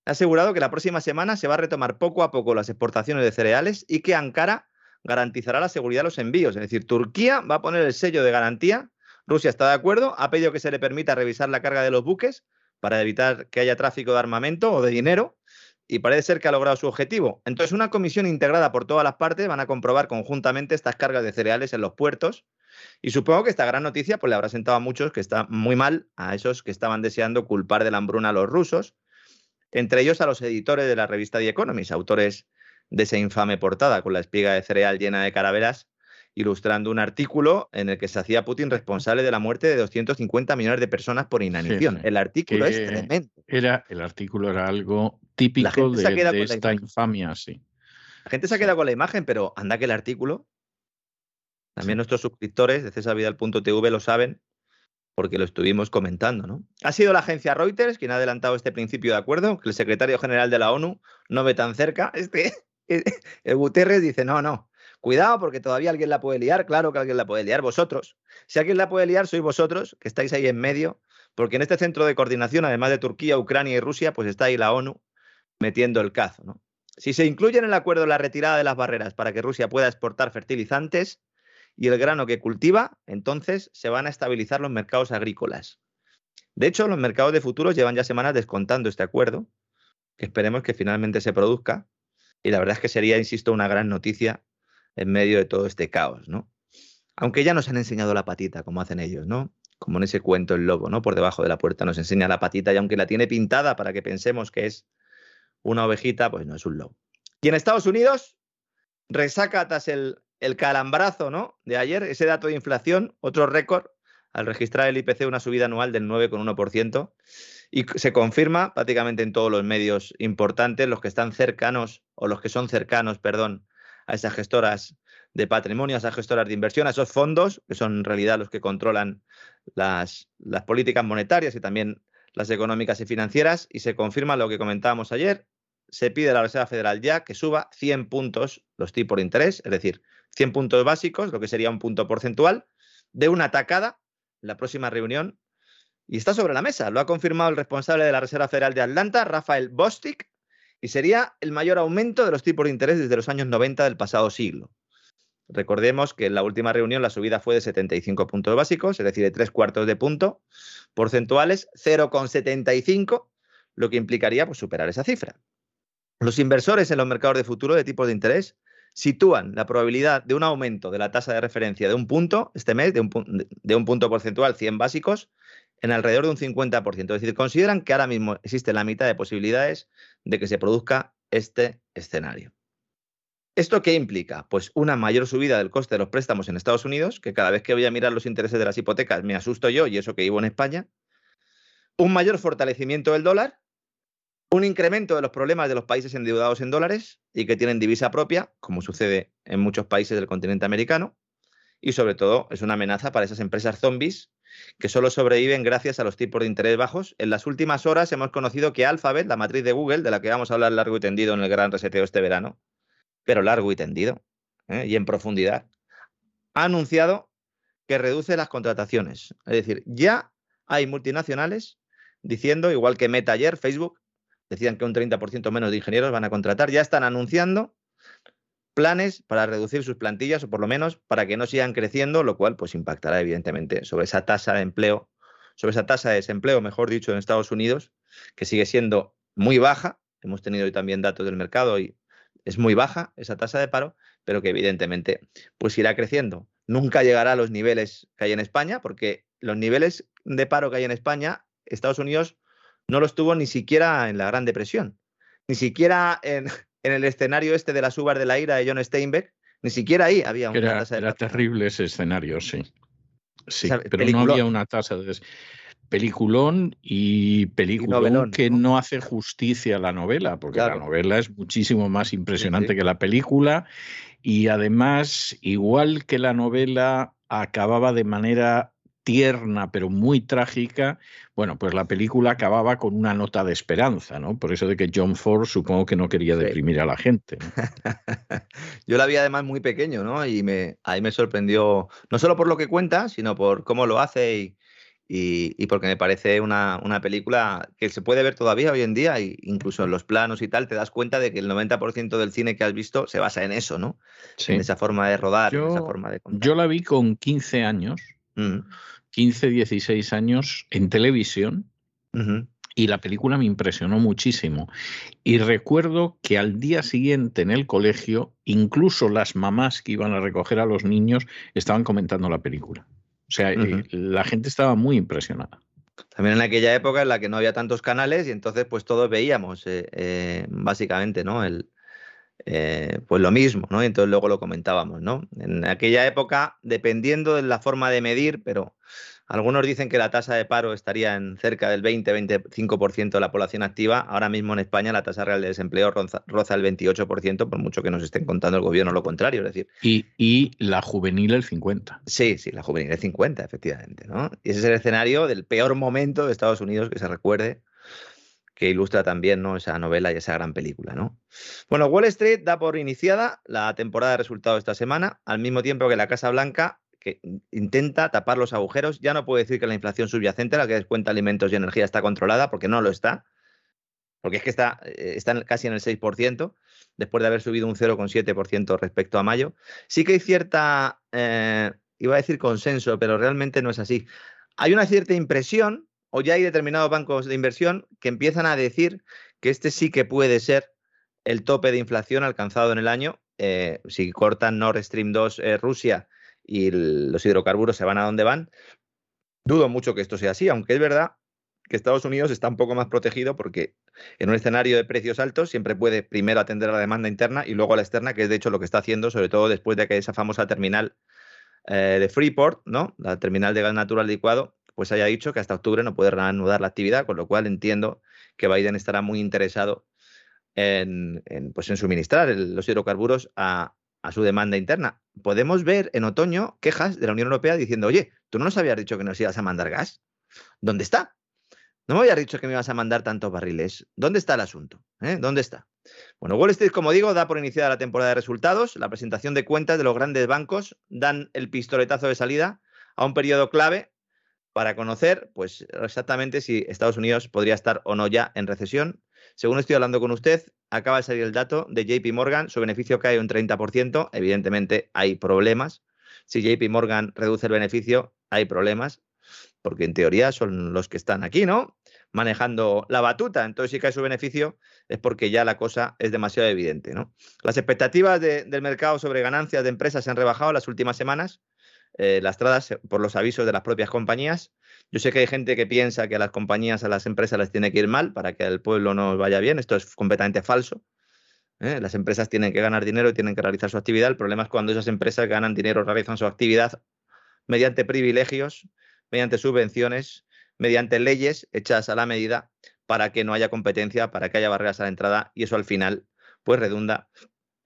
ha asegurado que la próxima semana se va a retomar poco a poco las exportaciones de cereales y que Ankara garantizará la seguridad de los envíos. Es decir, Turquía va a poner el sello de garantía. Rusia está de acuerdo, ha pedido que se le permita revisar la carga de los buques para evitar que haya tráfico de armamento o de dinero y parece ser que ha logrado su objetivo. Entonces, una comisión integrada por todas las partes van a comprobar conjuntamente estas cargas de cereales en los puertos y supongo que esta gran noticia pues, le habrá sentado a muchos que está muy mal, a esos que estaban deseando culpar de la hambruna a los rusos, entre ellos a los editores de la revista The Economist, autores de esa infame portada con la espiga de cereal llena de caraveras ilustrando un artículo en el que se hacía Putin responsable de la muerte de 250 millones de personas por inanición. El artículo es tremendo. Era, el artículo era algo típico de, esta infamia, sí. La gente se ha quedado con la imagen, pero anda que el artículo, también nuestros suscriptores de cesarvidal.tv lo saben, porque lo estuvimos comentando, ¿no? Ha sido la agencia Reuters quien ha adelantado este principio de acuerdo, que el secretario general de la ONU no ve tan cerca. Este, el Guterres dice, no, no, Cuidado porque todavía alguien la puede liar, claro que alguien la puede liar, vosotros. Si alguien la puede liar, sois vosotros, que estáis ahí en medio, porque en este centro de coordinación, además de Turquía, Ucrania y Rusia, pues está ahí la ONU metiendo el cazo. Si se incluye en el acuerdo la retirada de las barreras para que Rusia pueda exportar fertilizantes y el grano que cultiva, entonces se van a estabilizar los mercados agrícolas. De hecho, los mercados de futuros llevan ya semanas descontando este acuerdo, que esperemos que finalmente se produzca. Y la verdad es que sería, insisto, una gran noticia en medio de todo este caos, ¿no? Aunque ya nos han enseñado la patita, como hacen ellos, ¿no? Como en ese cuento el lobo, ¿no? Por debajo de la puerta nos enseña la patita y aunque la tiene pintada para que pensemos que es una ovejita, pues no es un lobo. Y en Estados Unidos, resaca tras el, el calambrazo, ¿no? De ayer, ese dato de inflación, otro récord, al registrar el IPC una subida anual del 9,1%. Y se confirma prácticamente en todos los medios importantes, los que están cercanos, o los que son cercanos, perdón, a esas gestoras de patrimonio, a esas gestoras de inversión, a esos fondos, que son en realidad los que controlan las, políticas monetarias y también las económicas y financieras, y se confirma lo que comentábamos ayer, se pide a la Reserva Federal ya que suba 100 puntos los tipos de interés, es decir, 100 puntos básicos, lo que sería un punto porcentual, de una tacada en la próxima reunión. Y está sobre la mesa. Lo ha confirmado el responsable de la Reserva Federal de Atlanta, Rafael Bostic, y sería el mayor aumento de los tipos de interés desde los años 90 del pasado siglo. Recordemos que en la última reunión la subida fue de 75 puntos básicos, es decir, de tres cuartos de punto porcentuales, 0,75, lo que implicaría pues, superar esa cifra. Los inversores en los mercados de futuro de tipos de interés sitúan la probabilidad de un aumento de la tasa de referencia de un punto este mes, de un, de un punto porcentual 100 básicos, en alrededor de un 50%. Es decir, consideran que ahora mismo existe la mitad de posibilidades de que se produzca este escenario. ¿Esto qué implica? Pues una mayor subida del coste de los préstamos en Estados Unidos, que cada vez que voy a mirar los intereses de las hipotecas me asusto yo y eso que vivo en España. Un mayor fortalecimiento del dólar, un incremento de los problemas de los países endeudados en dólares y que tienen divisa propia, como sucede en muchos países del continente americano. Y sobre todo es una amenaza para esas empresas zombies que solo sobreviven gracias a los tipos de interés bajos. En las últimas horas hemos conocido que Alphabet, la matriz de Google, de la que vamos a hablar largo y tendido en el gran reseteo este verano, pero largo y tendido ¿eh? y en profundidad, ha anunciado que reduce las contrataciones. Es decir, ya hay multinacionales diciendo, igual que Meta ayer, Facebook, decían que un 30% menos de ingenieros van a contratar, ya están anunciando planes para reducir sus plantillas o por lo menos para que no sigan creciendo, lo cual pues impactará evidentemente sobre esa tasa de empleo, sobre esa tasa de desempleo, mejor dicho, en Estados Unidos, que sigue siendo muy baja. Hemos tenido hoy también datos del mercado y es muy baja esa tasa de paro, pero que evidentemente pues irá creciendo. Nunca llegará a los niveles que hay en España, porque los niveles de paro que hay en España, Estados Unidos no los tuvo ni siquiera en la Gran Depresión, ni siquiera en, en el escenario este de las uvas de la ira de John Steinbeck, ni siquiera ahí había una tasa de Era terrible ese escenario, sí. Sí, pero no había una tasa de peliculón y peliculón que ¿no? hace justicia a la novela, porque la novela es muchísimo más impresionante que la película y además, igual que la novela acababa de manera tierna pero muy trágica, bueno, pues la película acababa con una nota de esperanza, ¿no? Por eso de que John Ford supongo que no quería deprimir a la gente. Yo la vi además muy pequeño, ¿no? Y me, ahí me sorprendió, no solo por lo que cuenta, sino por cómo lo hace y, y, porque me parece una, una, película que se puede ver todavía hoy en día, e incluso en los planos y tal, te das cuenta de que el 90% del cine que has visto se basa en eso, ¿no? En esa forma de rodar, en esa forma de contar. Yo la vi con 15 años. Mm. 15, 16 años en televisión y la película me impresionó muchísimo. Y recuerdo que al día siguiente en el colegio, incluso las mamás que iban a recoger a los niños estaban comentando la película. O sea, eh, la gente estaba muy impresionada. También en aquella época en la que no había tantos canales y entonces pues todos veíamos eh, eh, básicamente, ¿no? El, pues lo mismo, ¿no? Y entonces luego lo comentábamos, ¿no? En aquella época, dependiendo de la forma de medir, pero algunos dicen que la tasa de paro estaría en cerca del 20-25% de la población activa. Ahora mismo en España la tasa real de desempleo roza, el 28%, por mucho que nos estén contando el gobierno lo contrario. Es decir, y, la juvenil el 50%. Sí, sí, la juvenil el 50%, efectivamente. ¿no? Y ese es el escenario del peor momento de Estados Unidos que se recuerde que ilustra también ¿no? esa novela y esa gran película. ¿no? Bueno, Wall Street da por iniciada la temporada de resultados esta semana, al mismo tiempo que la Casa Blanca que intenta tapar los agujeros. Ya no puede decir que la inflación subyacente, la que descuenta alimentos y energía, está controlada, porque no lo está. Porque es que está, eh, está casi en el 6%, después de haber subido un 0,7% respecto a mayo. Sí que hay cierta, eh, iba a decir consenso, pero realmente no es así. Hay una cierta impresión, o ya hay determinados bancos de inversión que empiezan a decir que este sí que puede ser el tope de inflación alcanzado en el año. Eh, si cortan Nord Stream 2 Rusia y los hidrocarburos se van a donde van. Dudo mucho que esto sea así, aunque es verdad que Estados Unidos está un poco más protegido porque en un escenario de precios altos siempre puede primero atender a la demanda interna y luego a la externa, que es de hecho lo que está haciendo, sobre todo después de que esa famosa terminal eh, de Freeport, ¿no? la terminal de gas natural licuado, pues haya dicho que hasta octubre no puede reanudar la actividad, con lo cual entiendo que Biden estará muy interesado en, pues en suministrar los hidrocarburos a, su demanda interna. Podemos ver en otoño quejas de la Unión Europea diciendo, oye, tú no nos habías dicho que nos ibas a mandar gas. ¿Dónde está? No me habías dicho que me ibas a mandar tantos barriles. ¿Dónde está el asunto? ¿Eh? ¿Dónde está? Bueno, Wall Street, como digo, da por iniciada la temporada de resultados. La presentación de cuentas de los grandes bancos dan el pistoletazo de salida a un periodo clave para conocer, pues exactamente si Estados Unidos podría estar o no ya en recesión según estoy hablando con usted, acaba de salir el dato de JP Morgan, su beneficio cae un 30%, evidentemente hay problemas. Si JP Morgan reduce el beneficio, hay problemas, porque en teoría son los que están aquí, ¿no? Manejando la batuta. Entonces, si cae su beneficio, es porque ya la cosa es demasiado evidente, ¿no? Las expectativas del mercado sobre ganancias de empresas se han rebajado las últimas semanas, eh, lastradas por los avisos de las propias compañías. Yo sé que hay gente que piensa que a las compañías, a las empresas les tiene que ir mal para que al pueblo no vaya bien. Esto es completamente falso. ¿eh? Las empresas tienen que ganar dinero y tienen que realizar su actividad. El problema es cuando esas empresas ganan dinero, realizan su actividad mediante privilegios, mediante subvenciones, mediante leyes hechas a la medida para que no haya competencia, para que haya barreras a la entrada y eso al final pues redunda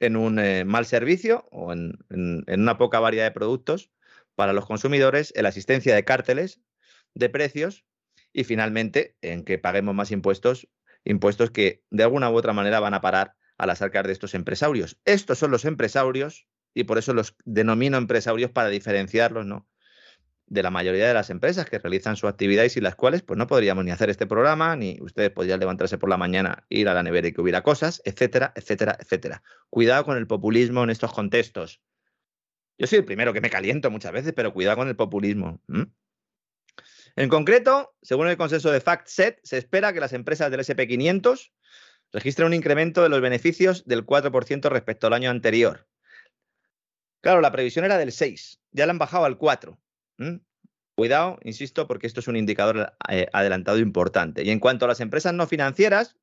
en un eh, mal servicio o en, en, una poca variedad de productos para los consumidores, en la asistencia de cárteles de precios y finalmente en que paguemos más impuestos, impuestos que de alguna u otra manera van a parar a las arcas de estos empresarios. Estos son los empresarios y por eso los denomino empresarios para diferenciarlos, ¿no? de la mayoría de las empresas que realizan su actividad y sin las cuales pues no podríamos ni hacer este programa, ni ustedes podrían levantarse por la mañana, ir a la nevera y que hubiera cosas, etcétera, etcétera, etcétera. Cuidado con el populismo en estos contextos. Yo soy el primero que me caliento muchas veces, pero cuidado con el populismo. En concreto, según el consenso de FactSet, se espera que las empresas del SP500 registren un incremento de los beneficios del 4% respecto al año anterior. Claro, la previsión era del 6, ya la han bajado al 4. Cuidado, insisto, porque esto es un indicador eh, adelantado importante. Y en cuanto a las empresas no financieras,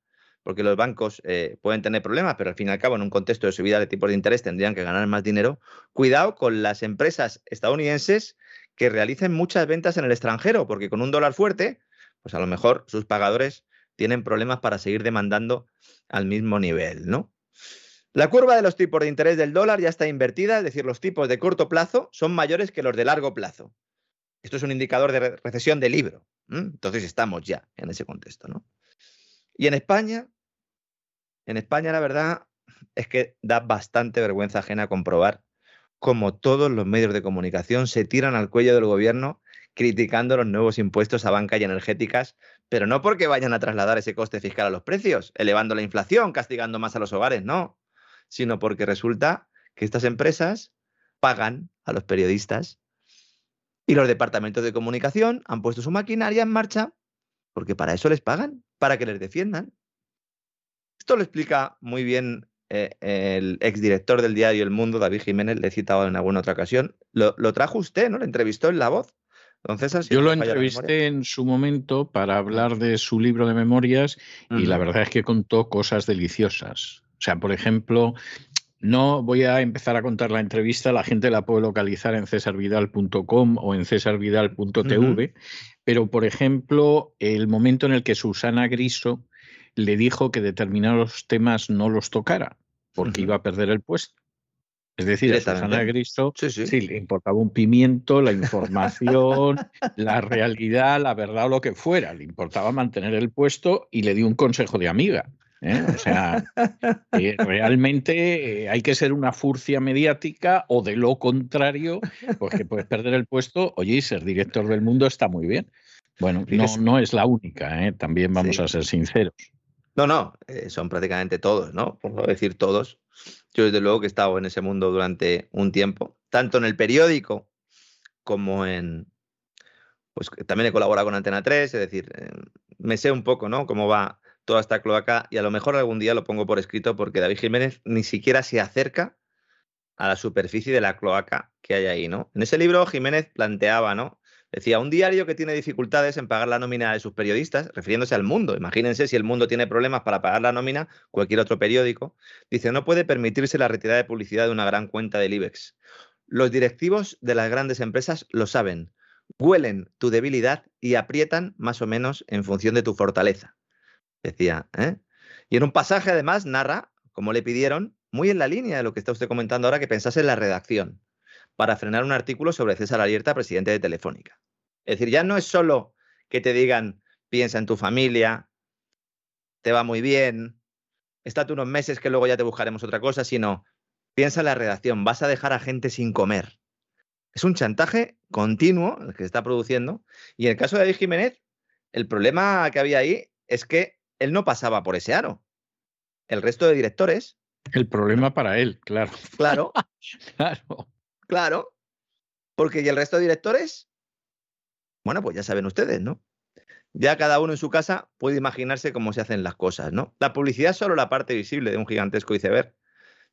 porque los bancos eh, pueden tener problemas, pero al fin y al cabo, en un contexto de subida de tipos de interés, tendrían que ganar más dinero. Cuidado con las empresas estadounidenses que realicen muchas ventas en el extranjero, porque con un dólar fuerte, pues a lo mejor sus pagadores tienen problemas para seguir demandando al mismo nivel, ¿no? La curva de los tipos de interés del dólar ya está invertida, es decir, los tipos de corto plazo son mayores que los de largo plazo. Esto es un indicador de recesión de libro. Entonces estamos ya en ese contexto, ¿no? Y en España, en España la verdad es que da bastante vergüenza ajena comprobar como todos los medios de comunicación se tiran al cuello del gobierno criticando los nuevos impuestos a banca y energéticas, pero no porque vayan a trasladar ese coste fiscal a los precios, elevando la inflación, castigando más a los hogares, no, sino porque resulta que estas empresas pagan a los periodistas y los departamentos de comunicación han puesto su maquinaria en marcha porque para eso les pagan, para que les defiendan. Esto lo explica muy bien eh, el exdirector del diario El Mundo, David Jiménez, le he citado en alguna otra ocasión. Lo, trajo usted, ¿no? Le entrevistó en La Voz. Entonces, Yo lo entrevisté en su momento para hablar de su libro de memorias y la verdad es que contó cosas deliciosas. O sea, por ejemplo, no voy a empezar a contar la entrevista, la gente la puede localizar en cesarvidal.com o en cesarvidal.tv, pero por ejemplo, el momento en el que Susana Griso le dijo que determinados temas no los tocara porque iba a perder el puesto. Es decir, a Susana Griso sí, le importaba un pimiento, la información, la realidad, la verdad o lo que fuera. Le importaba mantener el puesto y le dio un consejo de amiga. ¿Eh? O sea, eh, realmente eh, hay que ser una furcia mediática o de lo contrario, porque puedes perder el puesto. Oye, y ser director del mundo está muy bien. Bueno, no, no es la única, también vamos a ser sinceros. No, no, son prácticamente todos, ¿no? Por no decir todos. Yo desde luego que he estado en ese mundo durante un tiempo, tanto en el periódico como en... Pues también he colaborado con Antena 3, es decir, me sé un poco, ¿no? Cómo va toda esta cloaca y a lo mejor algún día lo pongo por escrito porque David Jiménez ni siquiera se acerca a la superficie de la cloaca que hay ahí, ¿no? En ese libro Jiménez planteaba, ¿no? Decía, un diario que tiene dificultades en pagar la nómina de sus periodistas, refiriéndose al mundo. Imagínense si el mundo tiene problemas para pagar la nómina, cualquier otro periódico. Dice, no puede permitirse la retirada de publicidad de una gran cuenta del IBEX. Los directivos de las grandes empresas lo saben, huelen tu debilidad y aprietan más o menos en función de tu fortaleza decía. ¿eh? Y en un pasaje, además, narra, como le pidieron, muy en la línea de lo que está usted comentando ahora, que pensase en la redacción, para frenar un artículo sobre César Alierta, presidente de Telefónica. Es decir, ya no es solo que te digan, piensa en tu familia, te va muy bien, estate unos meses que luego ya te buscaremos otra cosa, sino piensa en la redacción, vas a dejar a gente sin comer. Es un chantaje continuo el que se está produciendo. Y en el caso de David Jiménez, el problema que había ahí es que él no pasaba por ese aro. El resto de directores. El problema para él, claro. Claro. claro. Claro. Porque ¿y el resto de directores? Bueno, pues ya saben ustedes, ¿no? Ya cada uno en su casa puede imaginarse cómo se hacen las cosas, ¿no? La publicidad es solo la parte visible de un gigantesco iceberg.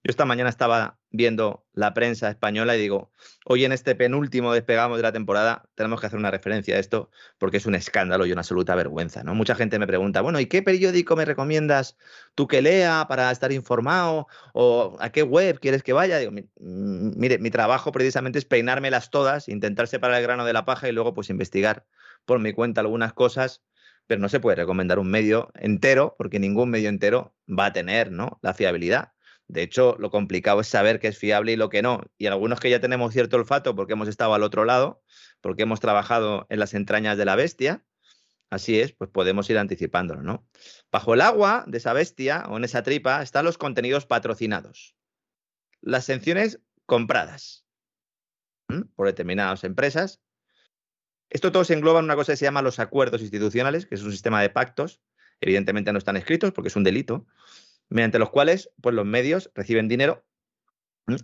Yo esta mañana estaba viendo la prensa española y digo, hoy en este penúltimo despegamos de la temporada tenemos que hacer una referencia a esto porque es un escándalo y una absoluta vergüenza, ¿no? Mucha gente me pregunta, bueno, ¿y qué periódico me recomiendas tú que lea para estar informado? ¿O a qué web quieres que vaya? Digo, mire, mi trabajo precisamente es peinármelas todas, intentar separar el grano de la paja y luego pues investigar por mi cuenta algunas cosas pero no se puede recomendar un medio entero porque ningún medio entero va a tener ¿no? la fiabilidad. De hecho, lo complicado es saber qué es fiable y lo que no. Y algunos que ya tenemos cierto olfato porque hemos estado al otro lado, porque hemos trabajado en las entrañas de la bestia, así es, pues podemos ir anticipándolo, ¿no? Bajo el agua de esa bestia o en esa tripa están los contenidos patrocinados, las sanciones compradas por determinadas empresas. Esto todo se engloba en una cosa que se llama los acuerdos institucionales, que es un sistema de pactos. Evidentemente no están escritos porque es un delito, mediante los cuales pues, los medios reciben dinero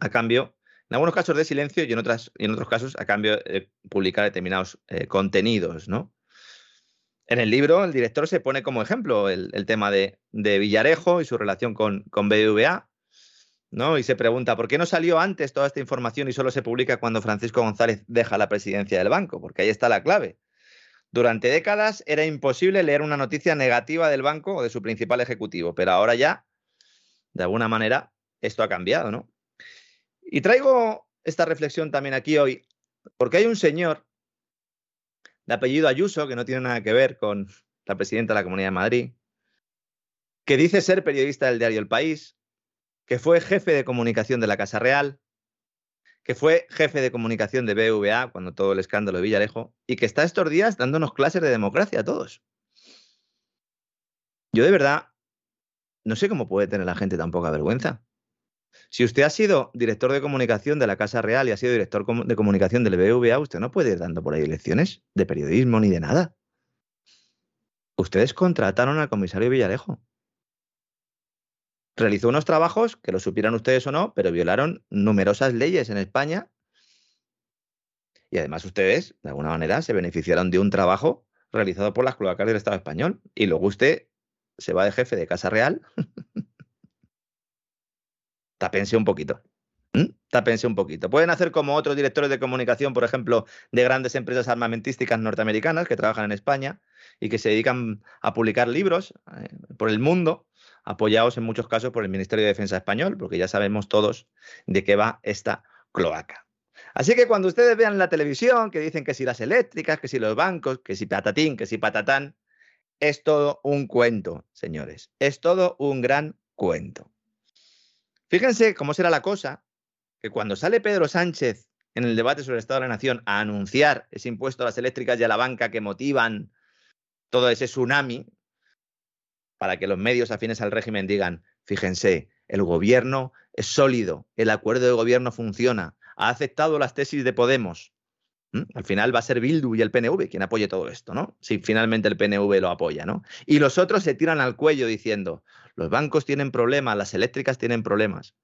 a cambio, en algunos casos de silencio y en, otras, y en otros casos a cambio de publicar determinados eh, contenidos. ¿no? En el libro, el director se pone como ejemplo el, tema de, Villarejo y su relación con, con BBVA, ¿no? Y se pregunta, ¿por qué no salió antes toda esta información y solo se publica cuando Francisco González deja la presidencia del banco? Porque ahí está la clave. Durante décadas era imposible leer una noticia negativa del banco o de su principal ejecutivo, pero ahora ya de alguna manera esto ha cambiado, ¿no? Y traigo esta reflexión también aquí hoy, porque hay un señor de apellido Ayuso, que no tiene nada que ver con la presidenta de la Comunidad de Madrid, que dice ser periodista del diario El País, que fue jefe de comunicación de la Casa Real, que fue jefe de comunicación de BVA cuando todo el escándalo de Villarejo, y que está estos días dándonos clases de democracia a todos. Yo de verdad no sé cómo puede tener la gente tan poca vergüenza. Si usted ha sido director de comunicación de la Casa Real y ha sido director de comunicación del BBVA, usted no puede ir dando por ahí lecciones de periodismo ni de nada. Ustedes contrataron al comisario Villarejo. Realizó unos trabajos, que lo supieran ustedes o no, pero violaron numerosas leyes en España. Y además ustedes, de alguna manera, se beneficiaron de un trabajo realizado por las cloacas del Estado español. Y luego usted se va de jefe de Casa Real. Tápense un poquito. Tápense un poquito. Pueden hacer como otros directores de comunicación, por ejemplo, de grandes empresas armamentísticas norteamericanas que trabajan en España y que se dedican a publicar libros eh, por el mundo, apoyados en muchos casos por el Ministerio de Defensa español, porque ya sabemos todos de qué va esta cloaca. Así que cuando ustedes vean la televisión que dicen que si las eléctricas, que si los bancos, que si patatín, que si patatán, es todo un cuento, señores. Es todo un gran cuento. Fíjense cómo será la cosa que cuando sale Pedro Sánchez en el debate sobre el Estado de la Nación a anunciar ese impuesto a las eléctricas y a la banca que motivan todo ese tsunami, para que los medios afines al régimen digan, fíjense, el gobierno es sólido, el acuerdo de gobierno funciona, ha aceptado las tesis de Podemos. Al final va a ser Bildu y el PNV quien apoye todo esto, ¿no? Si finalmente el PNV lo apoya, ¿no? Y los otros se tiran al cuello diciendo, los bancos tienen problemas, las eléctricas tienen problemas.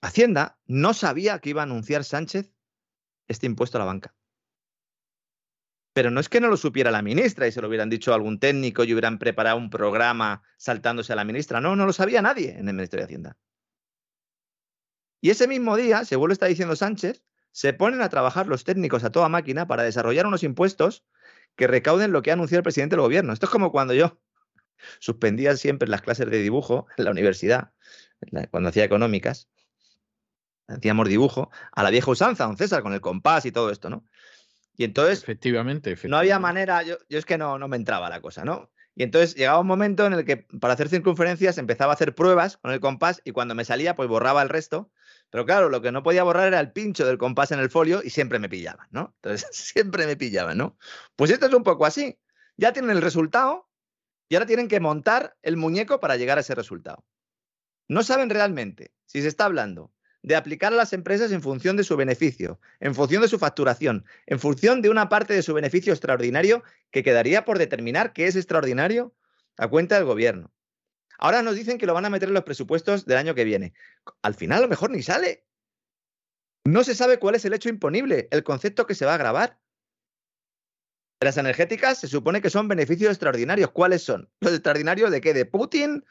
Hacienda no sabía que iba a anunciar Sánchez este impuesto a la banca. Pero no es que no lo supiera la ministra y se lo hubieran dicho a algún técnico y hubieran preparado un programa saltándose a la ministra. No, no lo sabía nadie en el Ministerio de Hacienda. Y ese mismo día, según lo está diciendo Sánchez, se ponen a trabajar los técnicos a toda máquina para desarrollar unos impuestos que recauden lo que ha anunciado el presidente del gobierno. Esto es como cuando yo suspendía siempre las clases de dibujo en la universidad, cuando hacía económicas, hacíamos dibujo a la vieja usanza, don César, con el compás y todo esto, ¿no? Y entonces. Efectivamente, No había manera, yo, es que no, no me entraba la cosa, ¿no? Y entonces llegaba un momento en el que para hacer circunferencias empezaba a hacer pruebas con el compás y cuando me salía, pues borraba el resto. Pero claro, lo que no podía borrar era el pincho del compás en el folio y siempre me pillaban, ¿no? Entonces siempre me pillaban, ¿no? Pues esto es un poco así. Ya tienen el resultado y ahora tienen que montar el muñeco para llegar a ese resultado. No saben realmente si se está hablando de aplicar a las empresas en función de su beneficio, en función de su facturación, en función de una parte de su beneficio extraordinario que quedaría por determinar qué es extraordinario a cuenta del gobierno. Ahora nos dicen que lo van a meter en los presupuestos del año que viene. Al final a lo mejor ni sale. No se sabe cuál es el hecho imponible, el concepto que se va a grabar. Las energéticas se supone que son beneficios extraordinarios. ¿Cuáles son? ¿Los extraordinarios de qué? ¿De Putin?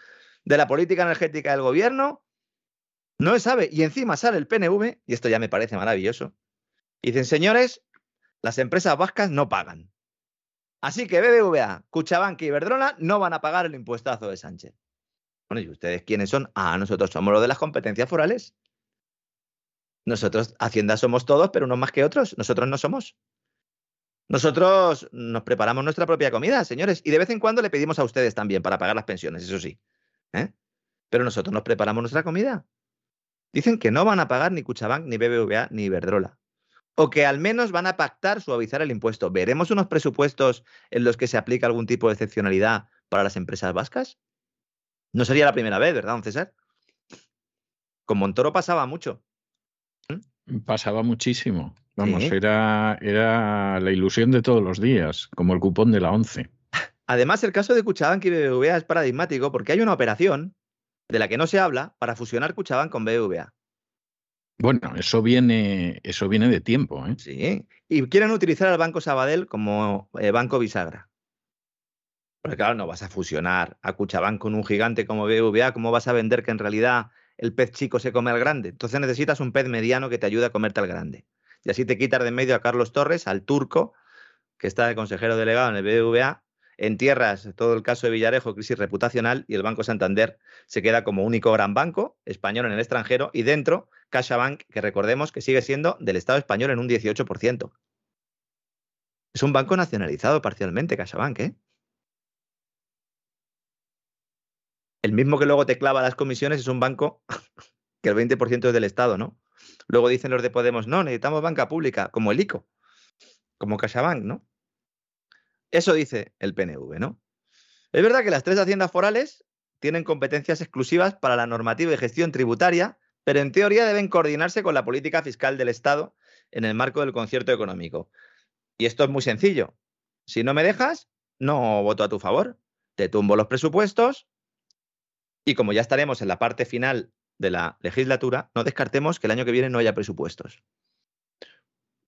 ¿De la política energética del gobierno? No sabe. Y encima sale el PNV, y esto ya me parece maravilloso. Dicen, señores, las empresas vascas no pagan. Así que BBVA, Cuchabank y Iberdrola no van a pagar el impuestazo de Sánchez. Bueno, ¿y ustedes quiénes son? Ah, nosotros somos los de las competencias forales. Nosotros, Hacienda somos todos, pero unos más que otros. Nosotros no somos. Nosotros nos preparamos nuestra propia comida, señores, y de vez en cuando le pedimos a ustedes también para pagar las pensiones, eso sí. ¿eh? Pero nosotros nos preparamos nuestra comida. Dicen que no van a pagar ni Cuchabank, ni BBVA, ni Iberdrola. O que al menos van a pactar suavizar el impuesto. ¿Veremos unos presupuestos en los que se aplica algún tipo de excepcionalidad para las empresas vascas? No sería la primera vez, ¿verdad, don César? Con Montoro pasaba mucho. ¿Mm? Pasaba muchísimo. Vamos, era, era la ilusión de todos los días, como el cupón de la 11. Además, el caso de Cuchabank y BBVA es paradigmático porque hay una operación de la que no se habla para fusionar Cuchabank con BBVA. Bueno, eso viene, eso viene de tiempo. ¿eh? Sí, y quieren utilizar al Banco Sabadell como eh, banco bisagra. Porque claro, no vas a fusionar a Cuchabank con un gigante como BBVA, ¿cómo vas a vender que en realidad el pez chico se come al grande? Entonces necesitas un pez mediano que te ayude a comerte al grande. Y así te quitas de en medio a Carlos Torres, al turco, que está de consejero delegado en el BBVA, en tierras, todo el caso de Villarejo, crisis reputacional, y el Banco Santander se queda como único gran banco español en el extranjero, y dentro, CaixaBank, que recordemos que sigue siendo del Estado español en un 18%. Es un banco nacionalizado parcialmente, CaixaBank, ¿eh? El mismo que luego te clava las comisiones es un banco que el 20% es del Estado, ¿no? Luego dicen los de Podemos, no, necesitamos banca pública, como el ICO, como CaixaBank, ¿no? Eso dice el PNV, ¿no? Es verdad que las tres haciendas forales tienen competencias exclusivas para la normativa de gestión tributaria, pero en teoría deben coordinarse con la política fiscal del Estado en el marco del concierto económico. Y esto es muy sencillo. Si no me dejas, no voto a tu favor. Te tumbo los presupuestos y como ya estaremos en la parte final de la legislatura, no descartemos que el año que viene no haya presupuestos.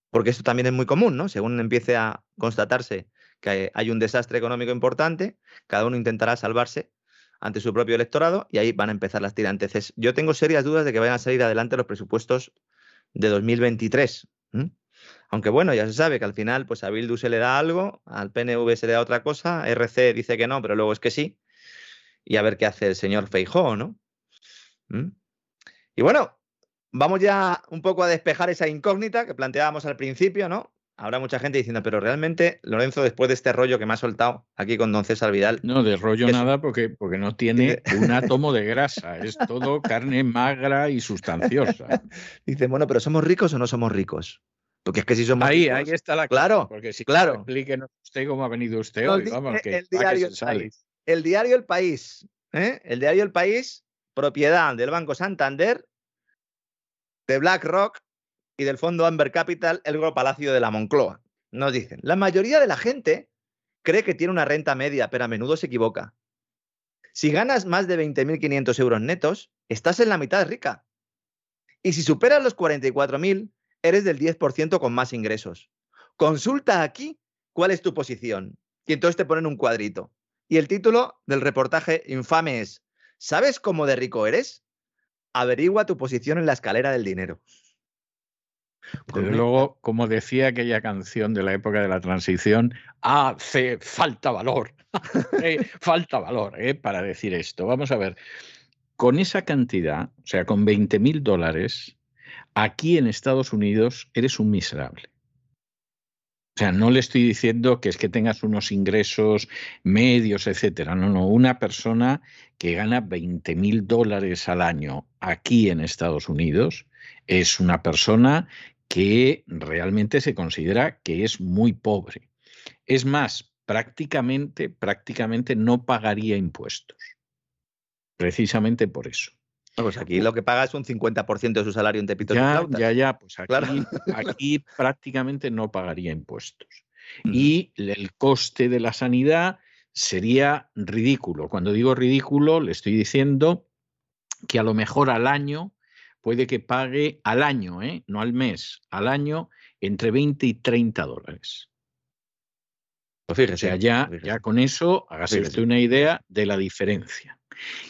Porque esto también es muy común, ¿no? Según empiece a constatarse que hay un desastre económico importante, cada uno intentará salvarse ante su propio electorado y ahí van a empezar las tiranteces. Yo tengo serias dudas de que vayan a salir adelante los presupuestos de 2023. Aunque bueno, ya se sabe que al final pues a Bildu se le da algo, al PNV se le da otra cosa, RC dice que no, pero luego es que sí. Y a ver qué hace el señor Feijó, ¿no? Y bueno, vamos ya un poco a despejar esa incógnita que planteábamos al principio, ¿no? Habrá mucha gente diciendo, pero realmente, Lorenzo, después de este rollo que me ha soltado aquí con don César Vidal. No, de rollo nada porque, porque no tiene un átomo de grasa, es todo carne magra y sustanciosa. Dice, bueno, pero ¿somos ricos o no somos ricos? Porque es que si somos ahí, ahí está la claro, porque si claro. explíquenos usted cómo ha venido usted hoy, vamos, que el diario El País, el diario El País, ¿eh? el diario El País, propiedad del Banco Santander, de BlackRock y del fondo Amber Capital, el Palacio de la Moncloa. Nos dicen, la mayoría de la gente cree que tiene una renta media, pero a menudo se equivoca. Si ganas más de 20.500 euros netos, estás en la mitad rica. Y si superas los 44.000, eres del 10% con más ingresos. Consulta aquí cuál es tu posición. Y entonces te ponen un cuadrito. Y el título del reportaje infame es, ¿sabes cómo de rico eres? Averigua tu posición en la escalera del dinero. Desde luego, como decía aquella canción de la época de la transición, hace falta valor, falta valor ¿eh? para decir esto. Vamos a ver, con esa cantidad, o sea, con 20 mil dólares, aquí en Estados Unidos eres un miserable. O sea, no le estoy diciendo que es que tengas unos ingresos medios, etcétera. No, no. Una persona que gana 20 mil dólares al año aquí en Estados Unidos es una persona que realmente se considera que es muy pobre. Es más, prácticamente, prácticamente no pagaría impuestos. Precisamente por eso. pues aquí lo que paga es un 50% de su salario en Tepito ya, Ya, ya, pues aquí, aquí prácticamente no pagaría impuestos. Y el coste de la sanidad sería ridículo. Cuando digo ridículo, le estoy diciendo que a lo mejor al año puede que pague al año, ¿eh? no al mes, al año entre 20 y 30 dólares. Pues o sea, ya, ya con eso hágase usted una idea de la diferencia.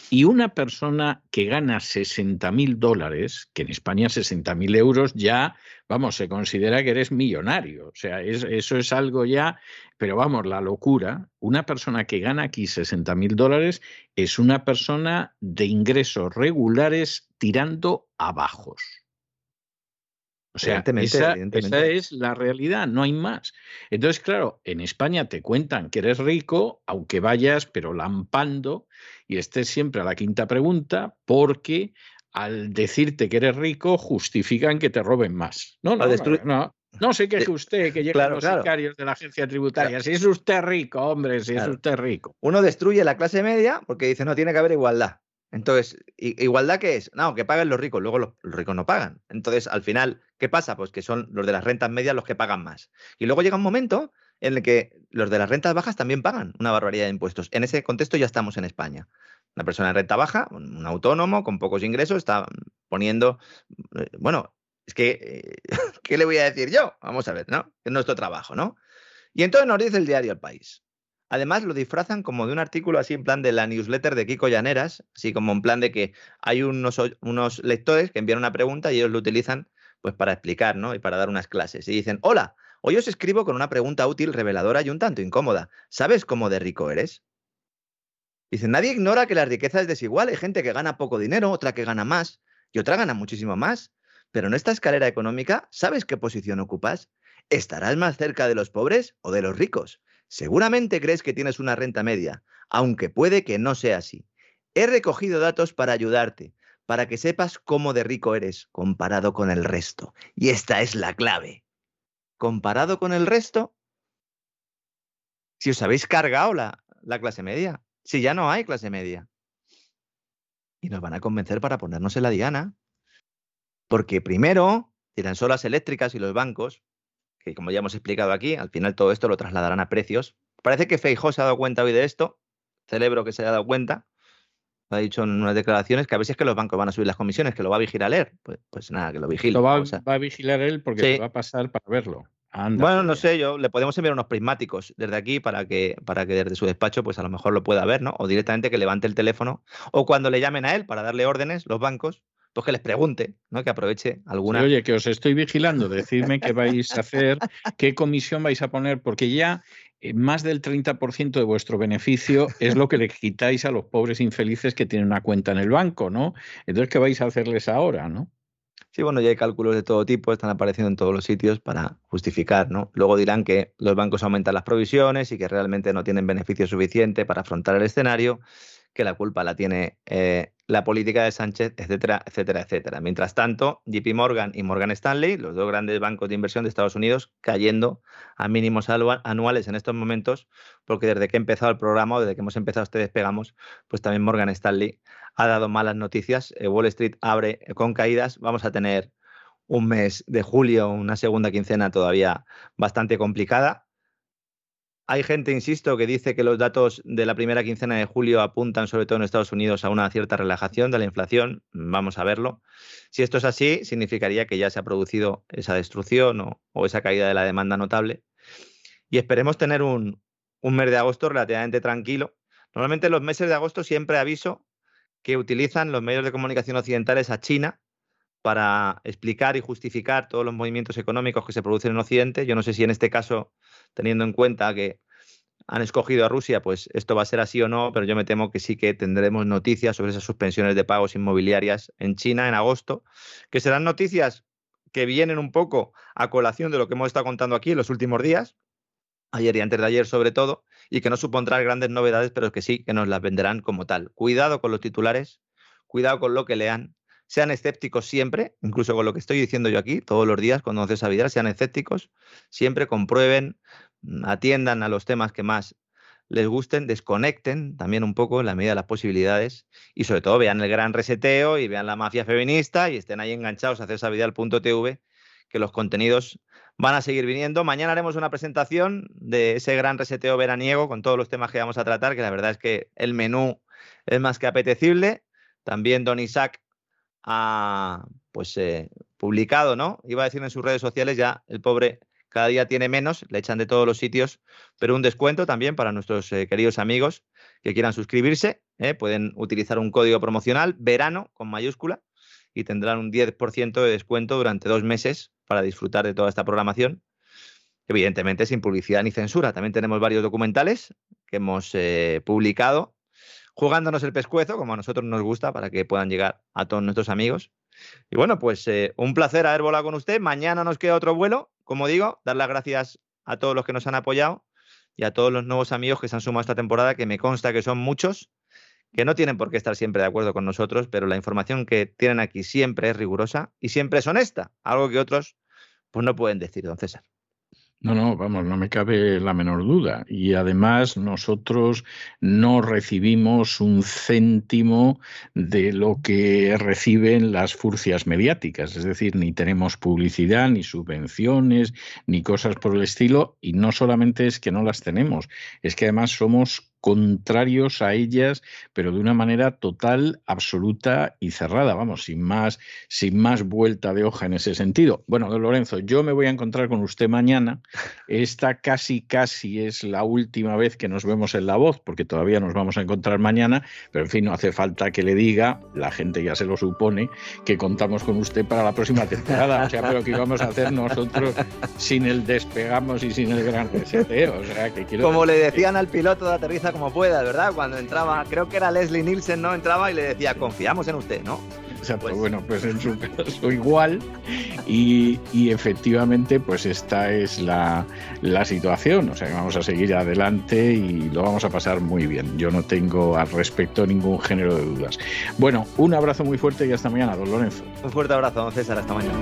Y una persona que gana 60 mil dólares, que en España 60 mil euros ya, vamos, se considera que eres millonario. O sea, eso es algo ya, pero vamos, la locura. Una persona que gana aquí 60 mil dólares es una persona de ingresos regulares tirando a bajos. O sea, esa, esa, es la realidad, no hay más. Entonces, claro, en España te cuentan que eres rico, aunque vayas, pero lampando, y estés siempre a la quinta pregunta, porque al decirte que eres rico, justifican que te roben más. No, no, no, no, sé qué es usted, que llegan los sicarios de la agencia tributaria. Si es usted rico, hombre, si es usted rico. Uno destruye la clase media porque dice, no, tiene que haber igualdad. Entonces, ¿igualdad qué es? No, que paguen los ricos, luego los, ricos no pagan. Entonces, al final, ¿qué pasa? Pues que son los de las rentas medias los que pagan más. Y luego llega un momento en el que los de las rentas bajas también pagan una barbaridad de impuestos. En ese contexto ya estamos en España. Una persona de renta baja, un autónomo con pocos ingresos, está poniendo, eh, bueno, es que, eh, ¿qué le voy a decir yo? Vamos a ver, ¿no? Es nuestro trabajo, ¿no? Y entonces nos dice el diario El País. Además, lo disfrazan como de un artículo así en plan de la newsletter de Kiko Llaneras, así como en plan de que hay unos, lectores que envían una pregunta y ellos lo utilizan pues para explicar, ¿no? Y para dar unas clases. Y dicen, hola, hoy os escribo con una pregunta útil, reveladora y un tanto incómoda. ¿Sabes cómo de rico eres? Dicen, nadie ignora que la riqueza es desigual. Hay gente que gana poco dinero, otra que gana más y otra gana muchísimo más. Pero en esta escalera económica, ¿sabes qué posición ocupas? ¿Estarás más cerca de los pobres o de los ricos? Seguramente crees que tienes una renta media, aunque puede que no sea así. He recogido datos para ayudarte, para que sepas cómo de rico eres comparado con el resto. Y esta es la clave. Comparado con el resto, si os habéis cargado la, la clase media, si ya no hay clase media. Y nos van a convencer para ponernos en la diana. Porque primero tiran solas eléctricas y los bancos, que como ya hemos explicado aquí, al final todo esto lo trasladarán a precios. Parece que Feijó se ha dado cuenta hoy de esto, celebro que se haya dado cuenta, ha dicho en unas declaraciones que a veces que los bancos van a subir las comisiones, que lo va a vigilar él. Pues, pues nada, que lo vigile. Lo va, a vigilar él porque se va a pasar para verlo. bueno, no sé, yo le podemos enviar unos prismáticos desde aquí para que, para que desde su despacho, pues a lo mejor lo pueda ver, ¿no? O directamente que levante el teléfono. O cuando le llamen a él para darle órdenes, los bancos, pues que les pregunte, ¿no? Que aproveche alguna. oye, que os estoy vigilando, decidme qué vais a hacer, qué comisión vais a poner, porque ya eh, más del 30% de vuestro beneficio es lo que le quitáis a los pobres infelices que tienen una cuenta en el banco, ¿no? Entonces, ¿qué vais a hacerles ahora, no? Sí, bueno, ya hay cálculos de todo tipo, están apareciendo en todos los sitios para justificar, ¿no? Luego dirán que los bancos aumentan las provisiones y que realmente no tienen beneficio suficiente para afrontar el escenario que la culpa la tiene eh, la política de Sánchez, etcétera, etcétera, etcétera. Mientras tanto, JP Morgan y Morgan Stanley, los dos grandes bancos de inversión de Estados Unidos, cayendo a mínimos anuales en estos momentos, porque desde que ha empezado el programa desde que hemos empezado este despegamos, pues también Morgan Stanley ha dado malas noticias. Eh, Wall Street abre con caídas. Vamos a tener un mes de julio, una segunda quincena todavía bastante complicada. Hay gente, insisto, que dice que los datos de la primera quincena de julio apuntan, sobre todo en Estados Unidos, a una cierta relajación de la inflación. Vamos a verlo. Si esto es así, significaría que ya se ha producido esa destrucción o, esa caída de la demanda notable. Y esperemos tener un, un mes de agosto relativamente tranquilo. Normalmente los meses de agosto siempre aviso que utilizan los medios de comunicación occidentales a China para explicar y justificar todos los movimientos económicos que se producen en Occidente. Yo no sé si en este caso teniendo en cuenta que han escogido a Rusia, pues esto va a ser así o no, pero yo me temo que sí que tendremos noticias sobre esas suspensiones de pagos inmobiliarias en China en agosto, que serán noticias que vienen un poco a colación de lo que hemos estado contando aquí en los últimos días, ayer y antes de ayer sobre todo, y que no supondrán grandes novedades, pero que sí que nos las venderán como tal. Cuidado con los titulares, cuidado con lo que lean, sean escépticos siempre, incluso con lo que estoy diciendo yo aquí todos los días cuando haces vida, sean escépticos, siempre comprueben, mm, atiendan a los temas que más les gusten, desconecten también un poco en la medida de las posibilidades y sobre todo vean el gran reseteo y vean la mafia feminista y estén ahí enganchados a TV, que los contenidos van a seguir viniendo. Mañana haremos una presentación de ese gran reseteo veraniego con todos los temas que vamos a tratar, que la verdad es que el menú es más que apetecible. También Don Isaac ha pues eh, publicado, ¿no? Iba a decir en sus redes sociales, ya el pobre cada día tiene menos, le echan de todos los sitios, pero un descuento también para nuestros eh, queridos amigos que quieran suscribirse. ¿eh? Pueden utilizar un código promocional, verano con mayúscula, y tendrán un 10% de descuento durante dos meses para disfrutar de toda esta programación. Evidentemente sin publicidad ni censura. También tenemos varios documentales que hemos publicado jugándonos el pescuezo, como a nosotros nos gusta, para que puedan llegar a todos nuestros amigos. Y bueno, pues eh, un placer haber volado con usted. Mañana nos queda otro vuelo, como digo, dar las gracias a todos los que nos han apoyado y a todos los nuevos amigos que se han sumado esta temporada, que me consta que son muchos, que no tienen por qué estar siempre de acuerdo con nosotros, pero la información que tienen aquí siempre es rigurosa y siempre es honesta, algo que otros pues no pueden decir, don César. No, no, vamos, no me cabe la menor duda. Y además nosotros no recibimos un céntimo de lo que reciben las furcias mediáticas, es decir, ni tenemos publicidad, ni subvenciones, ni cosas por el estilo. Y no solamente es que no las tenemos, es que además somos contrarios a ellas, pero de una manera total, absoluta y cerrada, vamos, sin más, sin más vuelta de hoja en ese sentido. Bueno, don Lorenzo, yo me voy a encontrar con usted mañana. Esta casi, casi es la última vez que nos vemos en la voz, porque todavía nos vamos a encontrar mañana, pero en fin, no hace falta que le diga, la gente ya se lo supone, que contamos con usted para la próxima temporada. O sea, pero que íbamos a hacer nosotros sin el despegamos y sin el gran reseteo. O sea, que quiero Como le decían al piloto de aterriza como pueda, ¿verdad? Cuando entraba, creo que era Leslie Nielsen, ¿no? Entraba y le decía, confiamos en usted, ¿no? Pues bueno, pues en su caso igual y, efectivamente pues esta es la, la, situación, o sea que vamos a seguir adelante y lo vamos a pasar muy bien. Yo no tengo al respecto ningún género de dudas. Bueno, un abrazo muy fuerte y hasta mañana, don Lorenzo. Un fuerte abrazo, don César, hasta mañana.